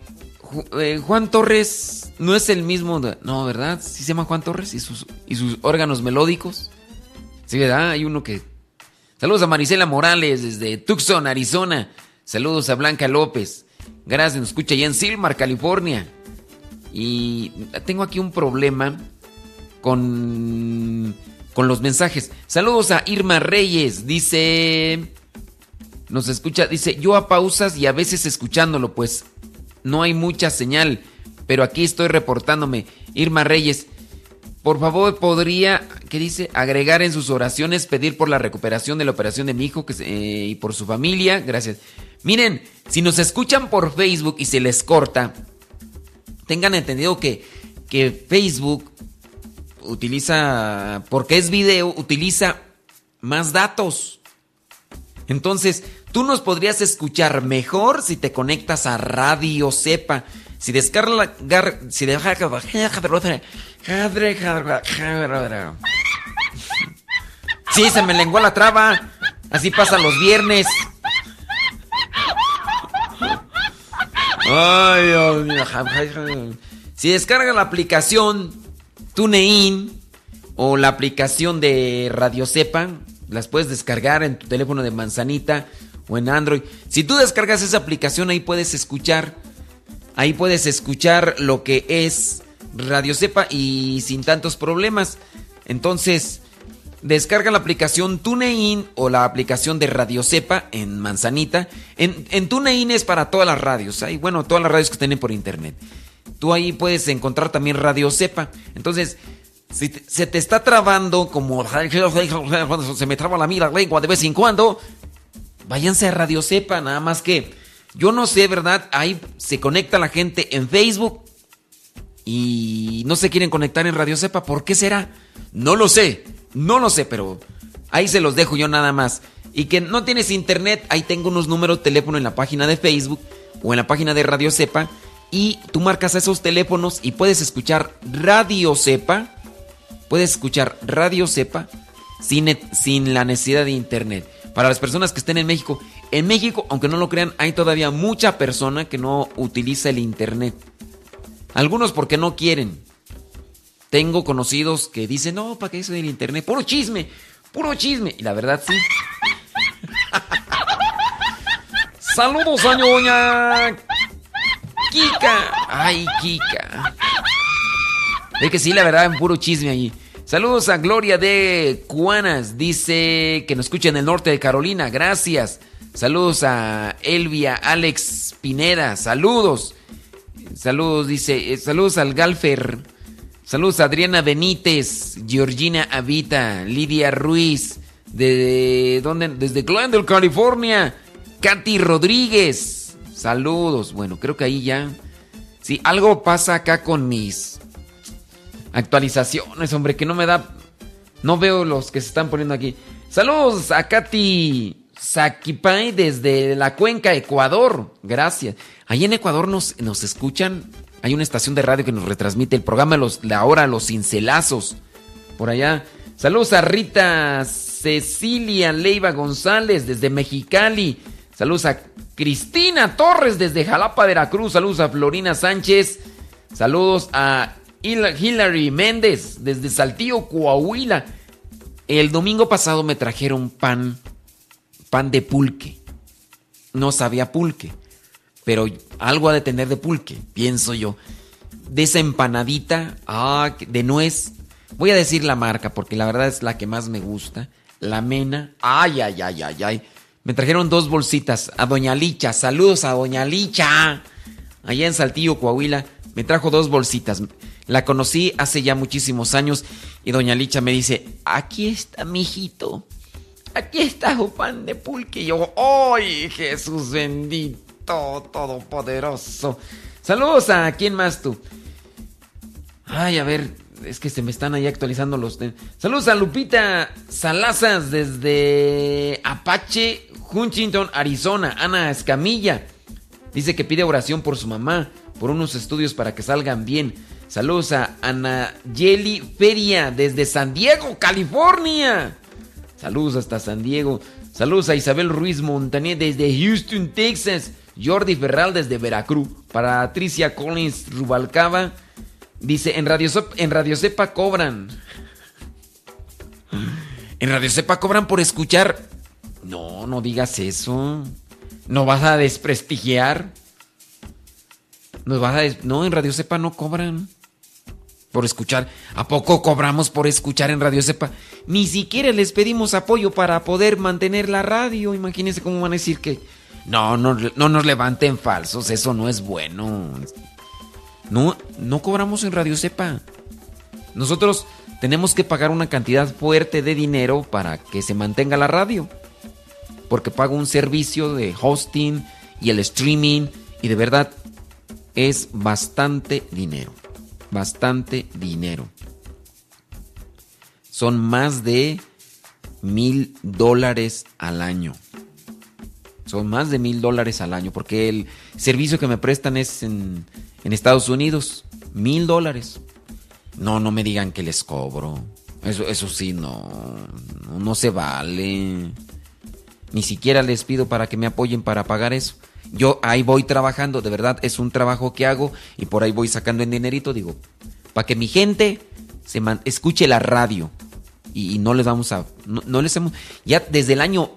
eh, Juan Torres no es el mismo. No, ¿verdad? Sí se llama Juan Torres y sus, y sus órganos melódicos. Sí, ¿verdad? Hay uno que. Saludos a Marisela Morales desde Tucson, Arizona. Saludos a Blanca López. Gracias, nos escucha allá en Silmar, California. Y tengo aquí un problema con, con los mensajes. Saludos a Irma Reyes. Dice. Nos escucha, dice, yo a pausas y a veces escuchándolo, pues no hay mucha señal, pero aquí estoy reportándome. Irma Reyes, por favor, podría, ¿qué dice? Agregar en sus oraciones, pedir por la recuperación de la operación de mi hijo eh, y por su familia. Gracias. Miren, si nos escuchan por Facebook y se les corta, tengan entendido que, que Facebook utiliza, porque es video, utiliza más datos. Entonces, Tú nos podrías escuchar mejor si te conectas a Radio Cepa. Si descarga si Sí, se me lenguó la traba. Así pasa los viernes. Ay, Dios mío. Si descarga la aplicación TuneIn o la aplicación de Radio Cepa, las puedes descargar en tu teléfono de manzanita o en Android. Si tú descargas esa aplicación, ahí puedes escuchar. Ahí puedes escuchar lo que es Radio Cepa y sin tantos problemas. Entonces, descarga la aplicación TuneIn o la aplicación de Radio Cepa en Manzanita. En, en TuneIn es para todas las radios. Hay, bueno, todas las radios que tienen por internet. Tú ahí puedes encontrar también Radio Cepa. Entonces, si se te está trabando como se me traba la mira lengua de vez en cuando, váyanse a Radio Cepa, nada más que yo no sé, ¿verdad? Ahí se conecta la gente en Facebook y no se quieren conectar en Radio Cepa. ¿Por qué será? No lo sé, no lo sé, pero ahí se los dejo yo nada más. Y que no tienes internet, ahí tengo unos números de teléfono en la página de Facebook o en la página de Radio Cepa y tú marcas esos teléfonos y puedes escuchar Radio Cepa, puedes escuchar Radio Cepa sin, sin la necesidad de internet para las personas que estén en México. En México, aunque no lo crean, hay todavía mucha persona que no utiliza el Internet. Algunos porque no quieren. Tengo conocidos que dicen, no, ¿para qué eso del Internet? Puro chisme, puro chisme. Y la verdad sí. Saludos a ñoña Kika. Ay, Kika. Es que sí, la verdad, en puro chisme allí. Saludos a Gloria de Cuanas, dice que nos escucha en el norte de Carolina, gracias. Saludos a Elvia Alex Pineda, saludos. Saludos, dice, eh, saludos al Galfer. Saludos a Adriana Benítez, Georgina Avita, Lidia Ruiz, de, desde Glendale, California. Katy Rodríguez, saludos. Bueno, creo que ahí ya. Sí, algo pasa acá con mis actualizaciones, hombre, que no me da. No veo los que se están poniendo aquí. Saludos a Katy Sakipay desde la cuenca Ecuador. Gracias. Ahí en Ecuador nos, nos escuchan. Hay una estación de radio que nos retransmite el programa los, La Hora Los Cincelazos. Por allá. Saludos a Rita Cecilia Leiva González desde Mexicali. Saludos a Cristina Torres desde Jalapa, Veracruz. Saludos a Florina Sánchez. Saludos a Hilary Méndez desde Saltillo, Coahuila. El domingo pasado me trajeron pan, pan de pulque. No sabía pulque, pero algo ha de tener de pulque, pienso yo. De esa empanadita, ah, de nuez. Voy a decir la marca porque la verdad es la que más me gusta. La mena. Ay, ay, ay, ay, ay. Me trajeron dos bolsitas a Doña Licha. Saludos a Doña Licha. Allá en Saltillo, Coahuila. Me trajo dos bolsitas. La conocí hace ya muchísimos años y Doña Licha me dice, aquí está mi hijito. Aquí está su pan de pulque. Y yo, ¡ay, Jesús bendito, todopoderoso! Saludos a quién más tú. Ay, a ver, es que se me están ahí actualizando los. Saludos a Lupita Salazas desde Apache, Huntington, Arizona. Ana Escamilla. Dice que pide oración por su mamá, por unos estudios para que salgan bien. Saludos a Ana Yeli Feria desde San Diego, California. Saludos hasta San Diego. Saludos a Isabel Ruiz Montaner desde Houston, Texas. Jordi Ferral desde Veracruz. Para Patricia Collins Rubalcaba. Dice, en Radio, en Cepa cobran. En Radio Cepa cobran por escuchar. No, no digas eso. No vas a desprestigiar. Nos vas a no, en Radio Cepa no cobran por escuchar. ¿A poco cobramos por escuchar en Radio Cepa? Ni siquiera les pedimos apoyo para poder mantener la radio. Imagínense cómo van a decir que no, no, no nos levanten falsos. Eso no es bueno. No, no cobramos en Radio Cepa. Nosotros tenemos que pagar una cantidad fuerte de dinero para que se mantenga la radio. Porque pago un servicio de hosting y el streaming. Y de verdad es bastante dinero. Bastante dinero. Son más de mil dólares al año. Son más de mil dólares al año. Porque el servicio que me prestan es en en Estados Unidos, mil dólares. No, no me digan que les cobro. Eso, eso sí, no, no se vale. Ni siquiera les pido para que me apoyen para pagar eso. Yo ahí voy trabajando, de verdad, es un trabajo que hago y por ahí voy sacando en dinerito, digo, para que mi gente se escuche la radio y, no les vamos a, no, no les hemos, ya desde el año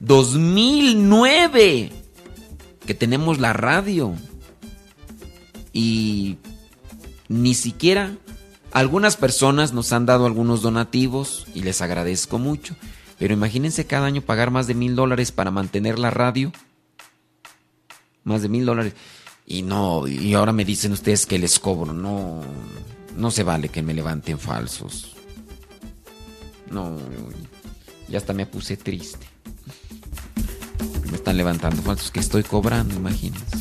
2009 que tenemos la radio y ni siquiera algunas personas nos han dado algunos donativos y les agradezco mucho. Pero imagínense cada año pagar más de mil dólares para mantener la radio. Más de mil dólares. Y no, y ahora me dicen ustedes que les cobro. No, no se vale que me levanten falsos. No, ya hasta me puse triste. Me están levantando falsos que estoy cobrando, imagínense.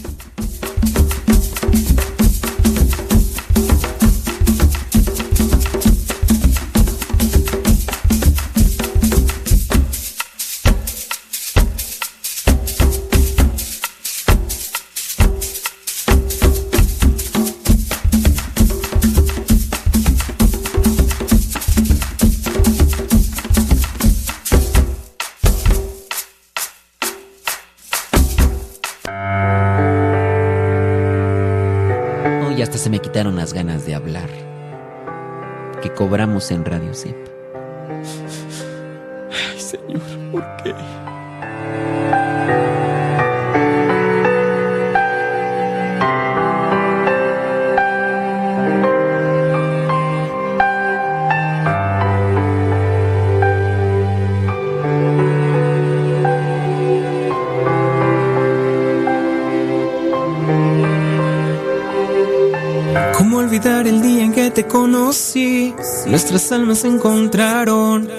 Las ganas de hablar que cobramos en Radio Zip. Ay, Señor, ¿por qué? Conocí. Nuestras almas se encontraron.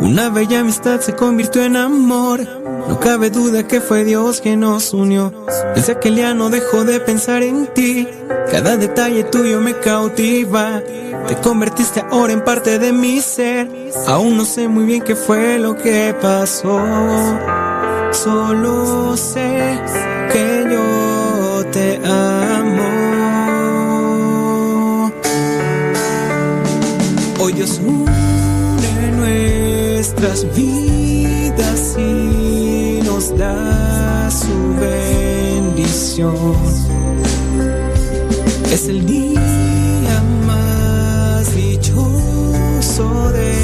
Una bella amistad se convirtió en amor. No cabe duda que fue Dios quien nos unió. Desde aquel día no dejo de pensar en ti. Cada detalle tuyo me cautiva. Te convertiste ahora en parte de mi ser. Aún no sé muy bien qué fue lo que pasó. Solo sé que yo te amo. Dios une nuestras vidas y nos da su bendición. Es el día más dichoso desde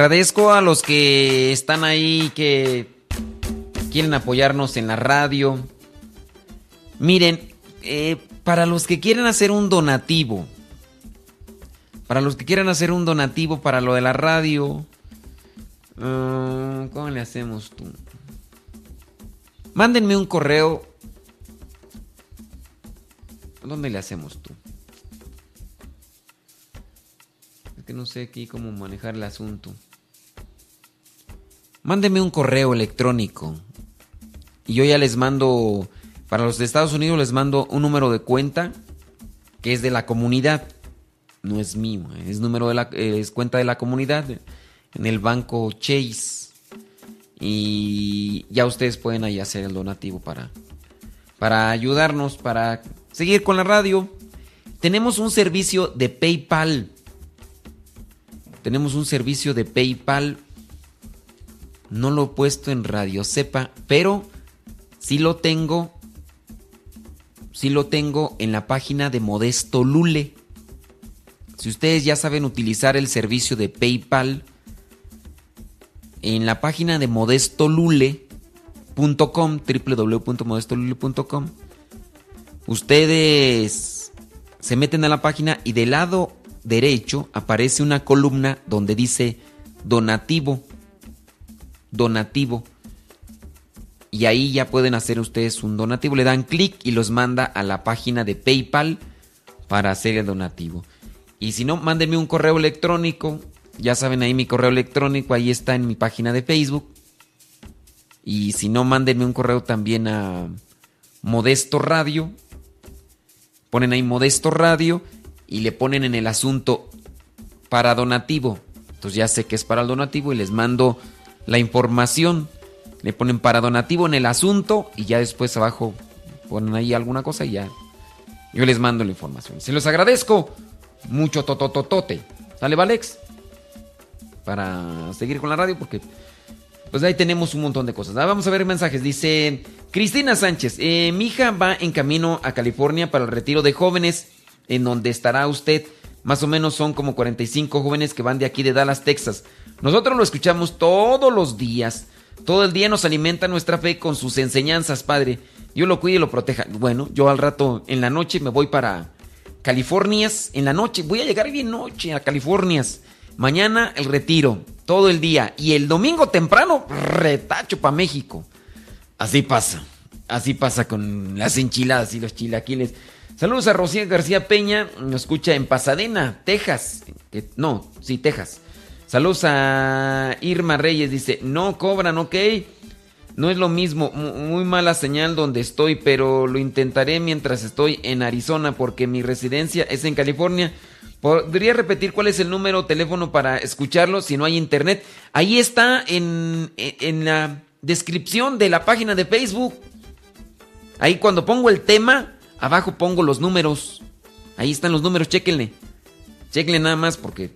Agradezco a los que están ahí, que quieren apoyarnos en la radio. Miren, eh, para los que quieren hacer un donativo, para los que quieran hacer un donativo para lo de la radio, ah, ¿cómo le hacemos tú? Mándenme un correo. ¿Dónde le hacemos tú? Es que no sé aquí cómo manejar el asunto. Mándenme un correo electrónico. Y yo ya les mando, para los de Estados Unidos les mando un número de cuenta que es de la comunidad. No es mío, es número de la, es cuenta de la comunidad en el banco Chase. Y ya ustedes pueden ahí hacer el donativo para, para ayudarnos, para seguir con la radio. Tenemos un servicio de PayPal. Tenemos un servicio de PayPal. No lo he puesto en Radio Cepa, pero sí lo tengo. Sí lo tengo en la página de Modesto Lule. Si ustedes ya saben utilizar el servicio de PayPal, en la página de modestolule.com, www.modestolule.com, ustedes se meten a la página y del lado derecho aparece una columna donde dice donativo. Donativo. Y ahí ya pueden hacer ustedes un donativo. Le dan clic y los manda a la página de PayPal para hacer el donativo. Y si no, mándenme un correo electrónico. Ya saben ahí mi correo electrónico, ahí está en mi página de Facebook. Y si no, mándenme un correo también a Modesto Radio. Ponen ahí Modesto Radio y le ponen en el asunto para donativo. Entonces ya sé que es para el donativo y les mando la información. Le ponen para donativo en el asunto y ya después abajo ponen ahí alguna cosa y ya. Yo les mando la información. Se los agradezco mucho totototote. ¿Sale, Valex? Para seguir con la radio porque pues ahí tenemos un montón de cosas. Ah, vamos a ver mensajes. Dice Cristina Sánchez, eh, mi hija va en camino a California para el retiro de jóvenes, en donde estará usted. Más o menos son como 45 jóvenes que van de aquí de Dallas, Texas. Nosotros lo escuchamos todos los días. Todo el día nos alimenta nuestra fe con sus enseñanzas, Padre. Yo lo cuide y lo proteja. Bueno, yo al rato en la noche me voy para Californias. En la noche, voy a llegar bien noche a Californias. Mañana el retiro, todo el día. Y el domingo temprano, retacho para México. Así pasa. Así pasa con las enchiladas y los chilaquiles. Saludos a Rocío García Peña, nos escucha en Pasadena, Texas. No, sí, Texas. Saludos a Irma Reyes, dice, no cobran, ok. No es lo mismo, muy mala señal donde estoy, pero lo intentaré mientras estoy en Arizona porque mi residencia es en California. ¿Podría repetir cuál es el número teléfono para escucharlo si no hay internet? Ahí está en, en la descripción de la página de Facebook. Ahí cuando pongo el tema, Abajo pongo los números. Ahí están los números, chéquenle. Chéquenle nada más porque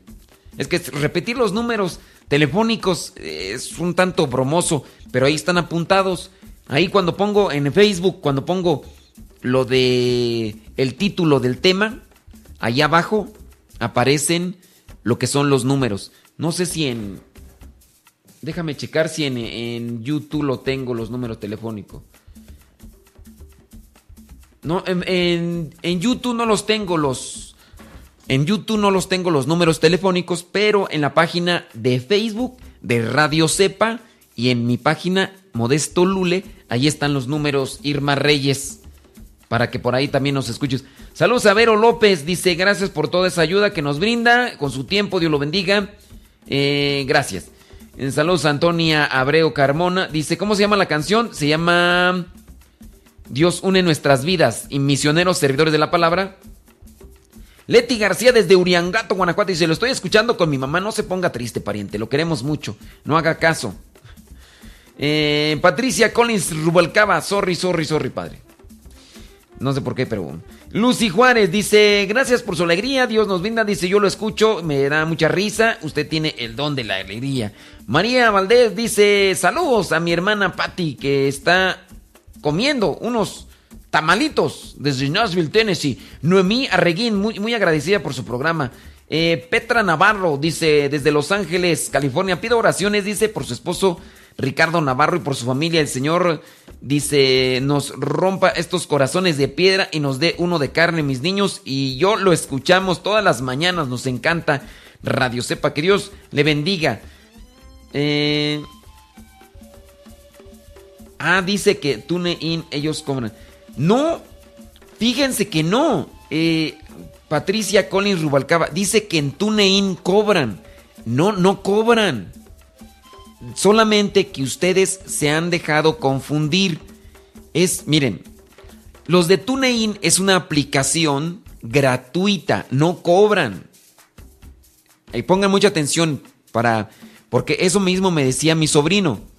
es que repetir los números telefónicos es un tanto bromoso, pero ahí están apuntados. Ahí cuando pongo en Facebook, cuando pongo lo de el título del tema, ahí abajo aparecen lo que son los números. No sé si en déjame checar si en, en YouTube lo tengo los números telefónicos. No, en, YouTube no los tengo los. En YouTube no los tengo los números telefónicos, pero en la página de Facebook de Radio Cepa y en mi página Modesto Lule, ahí están los números Irma Reyes. Para que por ahí también nos escuches. Saludos a Vero López, dice, gracias por toda esa ayuda que nos brinda. Con su tiempo, Dios lo bendiga. Eh, gracias. Saludos a Antonia Abreu Carmona. Dice, ¿cómo se llama la canción? Se llama Dios une nuestras vidas y misioneros servidores de la palabra. Leti García desde Uriangato, Guanajuato, dice, lo estoy escuchando con mi mamá, no se ponga triste, pariente, lo queremos mucho, no haga caso. Eh, Patricia Collins Rubalcaba, sorry, sorry, sorry, padre. No sé por qué, pero... Lucy Juárez dice, gracias por su alegría, Dios nos brinda, dice, yo lo escucho, me da mucha risa, usted tiene el don de la alegría. María Valdés dice, saludos a mi hermana Patty, que está comiendo unos tamalitos desde Nashville, Tennessee. Noemí Arreguín, muy, muy agradecida por su programa. Eh, Petra Navarro dice, desde Los Ángeles, California, pido oraciones, dice, por su esposo Ricardo Navarro y por su familia. El Señor dice, nos rompa estos corazones de piedra y nos dé uno de carne, mis niños. Y yo lo escuchamos todas las mañanas, nos encanta Radio Sepa. Que Dios le bendiga. Eh, Ah, dice que TuneIn ellos cobran. No, fíjense que no. Eh, Patricia Collins Rubalcaba dice que en TuneIn cobran. No, no cobran. Solamente que ustedes se han dejado confundir. Es, miren, los de TuneIn es una aplicación gratuita, no cobran. Y pongan mucha atención para porque eso mismo me decía mi sobrino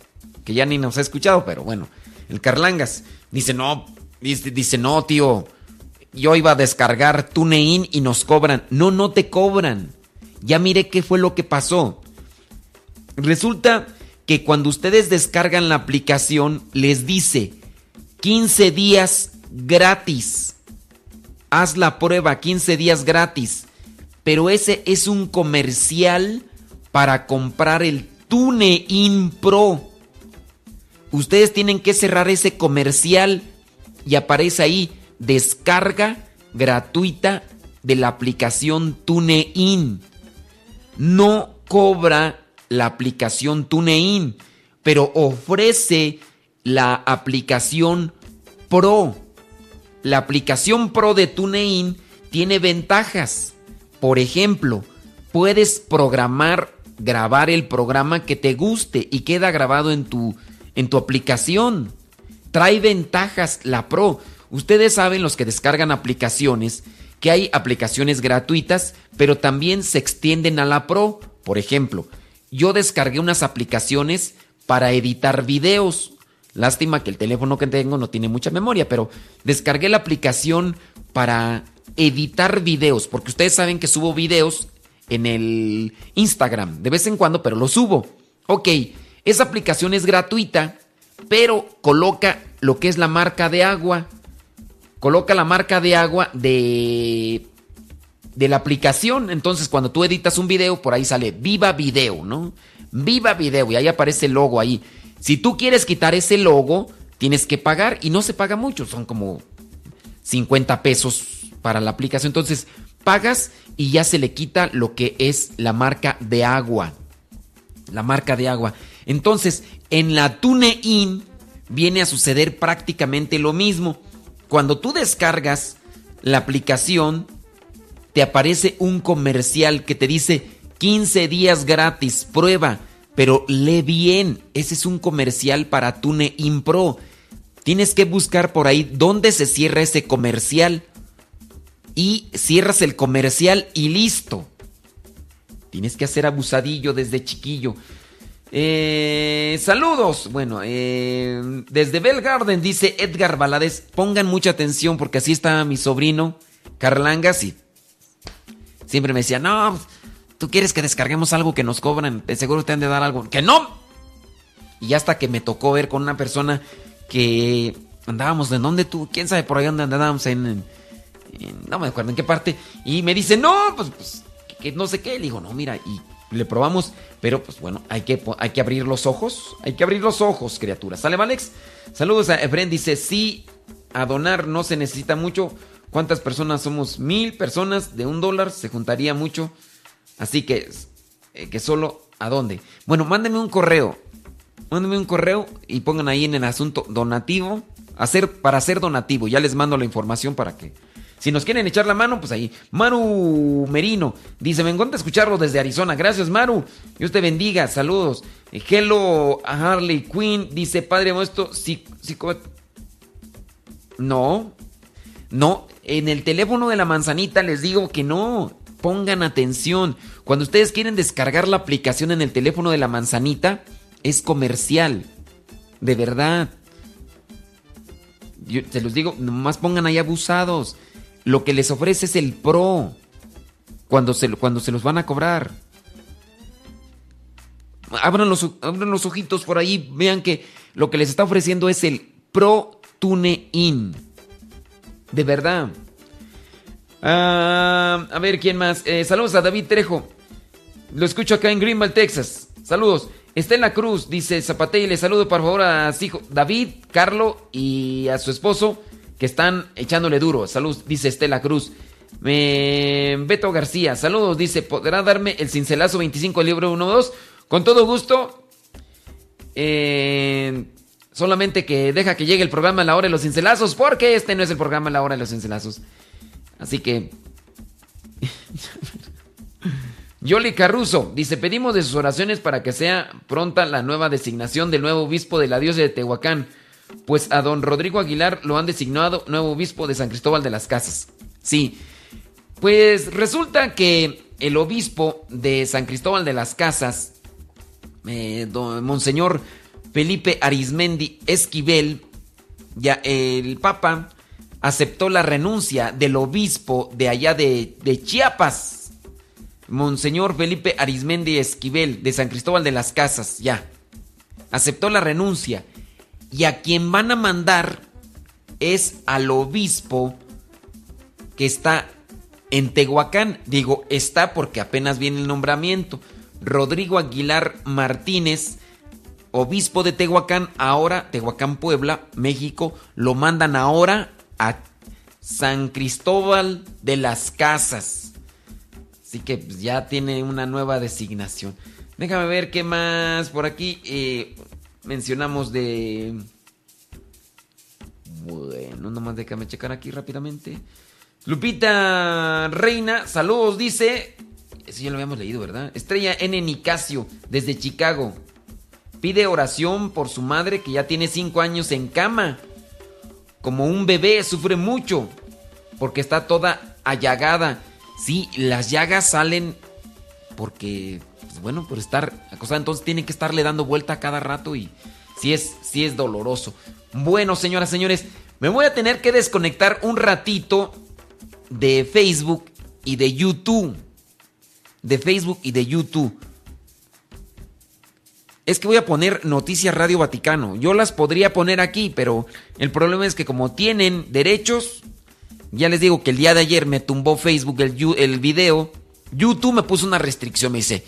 que ya ni nos ha escuchado, pero bueno, el Carlangas dice, no, dice, dice, no, tío, yo iba a descargar TuneIn y nos cobran. No, no te cobran. Ya miré qué fue lo que pasó. Resulta que cuando ustedes descargan la aplicación, les dice 15 días gratis. Haz la prueba, 15 días gratis. Pero ese es un comercial para comprar el TuneIn Pro. Ustedes tienen que cerrar ese comercial y aparece ahí descarga gratuita de la aplicación TuneIn. No cobra la aplicación TuneIn, pero ofrece la aplicación Pro. La aplicación Pro de TuneIn tiene ventajas. Por ejemplo, puedes programar, grabar el programa que te guste y queda grabado en tu, en tu aplicación. Trae ventajas la Pro. Ustedes saben los que descargan aplicaciones que hay aplicaciones gratuitas, pero también se extienden a la Pro. Por ejemplo, yo descargué unas aplicaciones para editar videos. Lástima que el teléfono que tengo no tiene mucha memoria, pero descargué la aplicación para editar videos, porque ustedes saben que subo videos en el Instagram de vez en cuando, pero los subo. Ok, esa aplicación es gratuita, pero coloca lo que es la marca de agua. Coloca la marca de agua de de la aplicación. Entonces, cuando tú editas un video, por ahí sale Viva Video, ¿no? Viva Video y ahí aparece el logo ahí. Si tú quieres quitar ese logo, tienes que pagar y no se paga mucho, son como 50 pesos para la aplicación. Entonces, pagas y ya se le quita lo que es la marca de agua. La marca de agua. Entonces, en la TuneIn viene a suceder prácticamente lo mismo. Cuando tú descargas la aplicación, te aparece un comercial que te dice 15 días gratis, prueba, pero lee bien, ese es un comercial para TuneIn Pro. Tienes que buscar por ahí dónde se cierra ese comercial y cierras el comercial y listo. Tienes que hacer abusadillo desde chiquillo. Eh, saludos. Bueno, eh, desde Bell Garden dice Edgar Balades. Pongan mucha atención porque así está mi sobrino Carlangas y Siempre me decía, no, tú quieres que descarguemos algo que nos cobran, de seguro te han de dar algo. ¡Que no! Y hasta que me tocó ver con una persona que andábamos, ¿de dónde tú? ¿Quién sabe por ahí dónde andábamos? En, no me acuerdo en qué parte. Y me dice, no, pues, pues que no sé qué. Le digo, no, mira, y le probamos, pero pues bueno, hay que, hay que abrir los ojos. Hay que abrir los ojos, criaturas. ¿Sale, Alex? Saludos a Efren, dice, sí, a donar no se necesita mucho ¿Cuántas personas somos? Mil personas de un dólar, se juntaría mucho. Así que, eh, que solo, ¿a dónde? Bueno, mándenme un correo. Mándenme un correo y pongan ahí en el asunto donativo. Hacer, para hacer donativo. Ya les mando la información para que. Si nos quieren echar la mano, pues ahí. Maru Merino dice: Me encanta escucharlo desde Arizona. Gracias, Maru. Dios te bendiga. Saludos. Eh, hello Harley Quinn dice: Padre sí, sí, no, no, en el teléfono de la manzanita les digo que no. Pongan atención. Cuando ustedes quieren descargar la aplicación en el teléfono de la manzanita, es comercial. De verdad. Yo se los digo, nomás pongan ahí abusados. Lo que les ofrece es el pro. Cuando se, cuando se los van a cobrar. Abran los, abran los ojitos por ahí. Vean que lo que les está ofreciendo es el Pro Tune In. De verdad. Ah, a ver, ¿quién más? Eh, saludos a David Trejo. Lo escucho acá en Greenville, Texas. Saludos. Estela Cruz dice Zapate y le saludo por favor a su hijo David, Carlo y a su esposo que están echándole duro. Saludos, dice Estela Cruz. Beto García, saludos, dice, ¿podrá darme el cincelazo 25 libro 1-2? Con todo gusto. Eh, Solamente que deja que llegue el programa la hora de los cincelazos, porque este no es el programa la hora de los cincelazos. Así que. Yoli Carruso dice: Pedimos de sus oraciones para que sea pronta la nueva designación del nuevo obispo de la diosa de Tehuacán. Pues a don Rodrigo Aguilar lo han designado nuevo obispo de San Cristóbal de las Casas. Sí. Pues resulta que el obispo de San Cristóbal de las Casas, eh, Monseñor Felipe Arismendi Esquivel, ya el Papa aceptó la renuncia del obispo de allá de, de Chiapas, Monseñor Felipe Arismendi Esquivel, de San Cristóbal de las Casas, ya. Aceptó la renuncia. Y a quien van a mandar es al obispo que está en Tehuacán. Digo, está porque apenas viene el nombramiento. Rodrigo Aguilar Martínez obispo de Tehuacán, ahora, Tehuacán, Puebla, México, lo mandan ahora a San Cristóbal de las Casas. Así que pues, ya tiene una nueva designación. Déjame ver qué más por aquí eh, mencionamos de... Bueno, nomás déjame checar aquí rápidamente. Lupita Reina, saludos, dice. Eso ya lo habíamos leído, ¿verdad? Estrella N. Nicasio, desde Chicago. Pide oración por su madre que ya tiene cinco años en cama. Como un bebé, sufre mucho. Porque está toda allagada. Sí, las llagas salen porque, pues, bueno, por estar acostada. Entonces tienen que estarle dando vuelta cada rato y sí es, es doloroso. Bueno, señoras, señores, me voy a tener que desconectar un ratito de Facebook y de YouTube. De Facebook y de YouTube. Es que voy a poner Noticias Radio Vaticano. Yo las podría poner aquí, pero el problema es que como tienen derechos, ya les digo que el día de ayer me tumbó Facebook el, el video. YouTube me puso una restricción, me dice,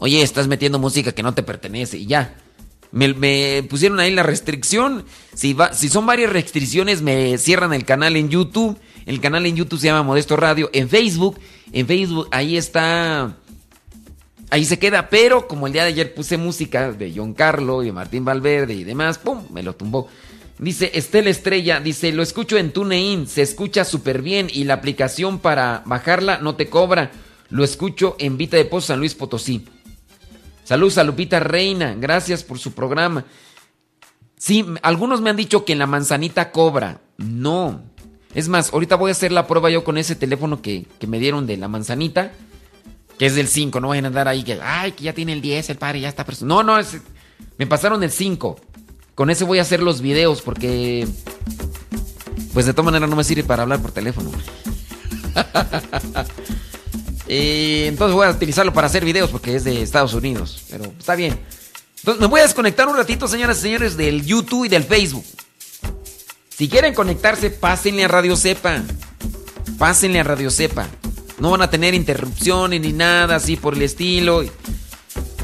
oye, estás metiendo música que no te pertenece y ya. Me, pusieron ahí la restricción. Si, va, si son varias restricciones, me cierran el canal en YouTube. El canal en YouTube se llama Modesto Radio. En Facebook, en Facebook, ahí está. Ahí se queda, pero como el día de ayer puse música de John Carlo y de Martín Valverde y demás, ¡pum! Me lo tumbó. Dice Estela Estrella, dice, lo escucho en TuneIn, se escucha súper bien y la aplicación para bajarla no te cobra. Lo escucho en Vita de Pozo San Luis Potosí. Saludos a Lupita Reina, gracias por su programa. Sí, algunos me han dicho que en la manzanita cobra. No. Es más, ahorita voy a hacer la prueba yo con ese teléfono que, me dieron de la manzanita, que es del 5. No vayan a andar ahí que, ay, que ya tiene el 10, el padre ya está. No, no, me pasaron el 5. Con ese voy a hacer los videos porque, pues de todas maneras no me sirve para hablar por teléfono. Eh, entonces voy a utilizarlo para hacer videos porque es de Estados Unidos. Pero está bien. Entonces me voy a desconectar un ratito, señoras y señores, del YouTube y del Facebook. Si quieren conectarse, pásenle a Radio Cepa. Pásenle a Radio Cepa. No van a tener interrupciones ni nada así por el estilo.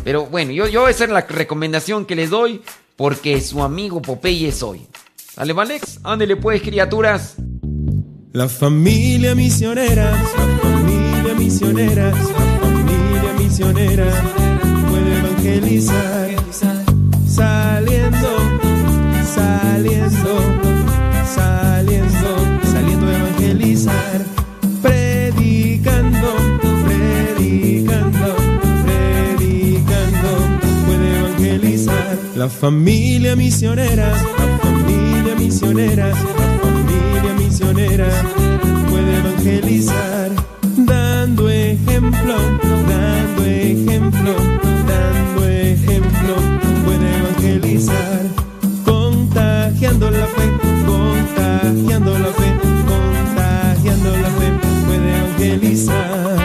Pero bueno, yo, yo esa es la recomendación que les doy porque su amigo Popeye soy. ¿Dale, Valex? Ándele pues, criaturas. La familia misionera, familia misionera, la familia misionera puede evangelizar, saliendo, saliendo, saliendo, saliendo a evangelizar, predicando, predicando, predicando, puede evangelizar. La familia misionera, la familia misionera puede evangelizar, contagiando la fe, contagiando la fe, puede evangelizar.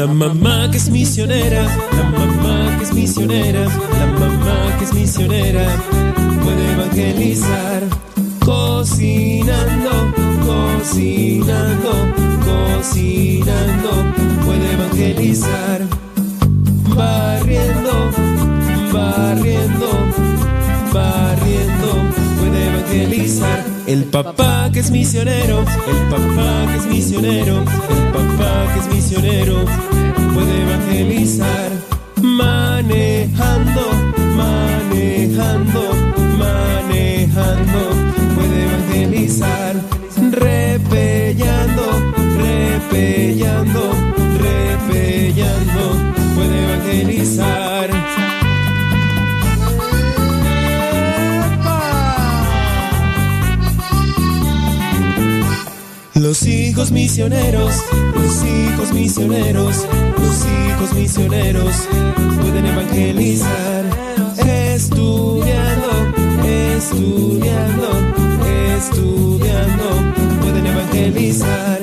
La mamá que es misionera, la mamá que es misionera, la mamá que es misionera, puede evangelizar. Cocinando, cocinando, cocinando, puede evangelizar. Barriendo, barriendo, barriendo, evangelizar. El papá que es misionero, el papá que es misionero, el papá que es misionero, puede evangelizar. Manejando, manejando, manejando, puede evangelizar. Repellando, repellando, repellando, puede evangelizar. Los hijos misioneros, los hijos misioneros, los hijos misioneros pueden evangelizar estudiando, estudiando, estudiando, pueden evangelizar.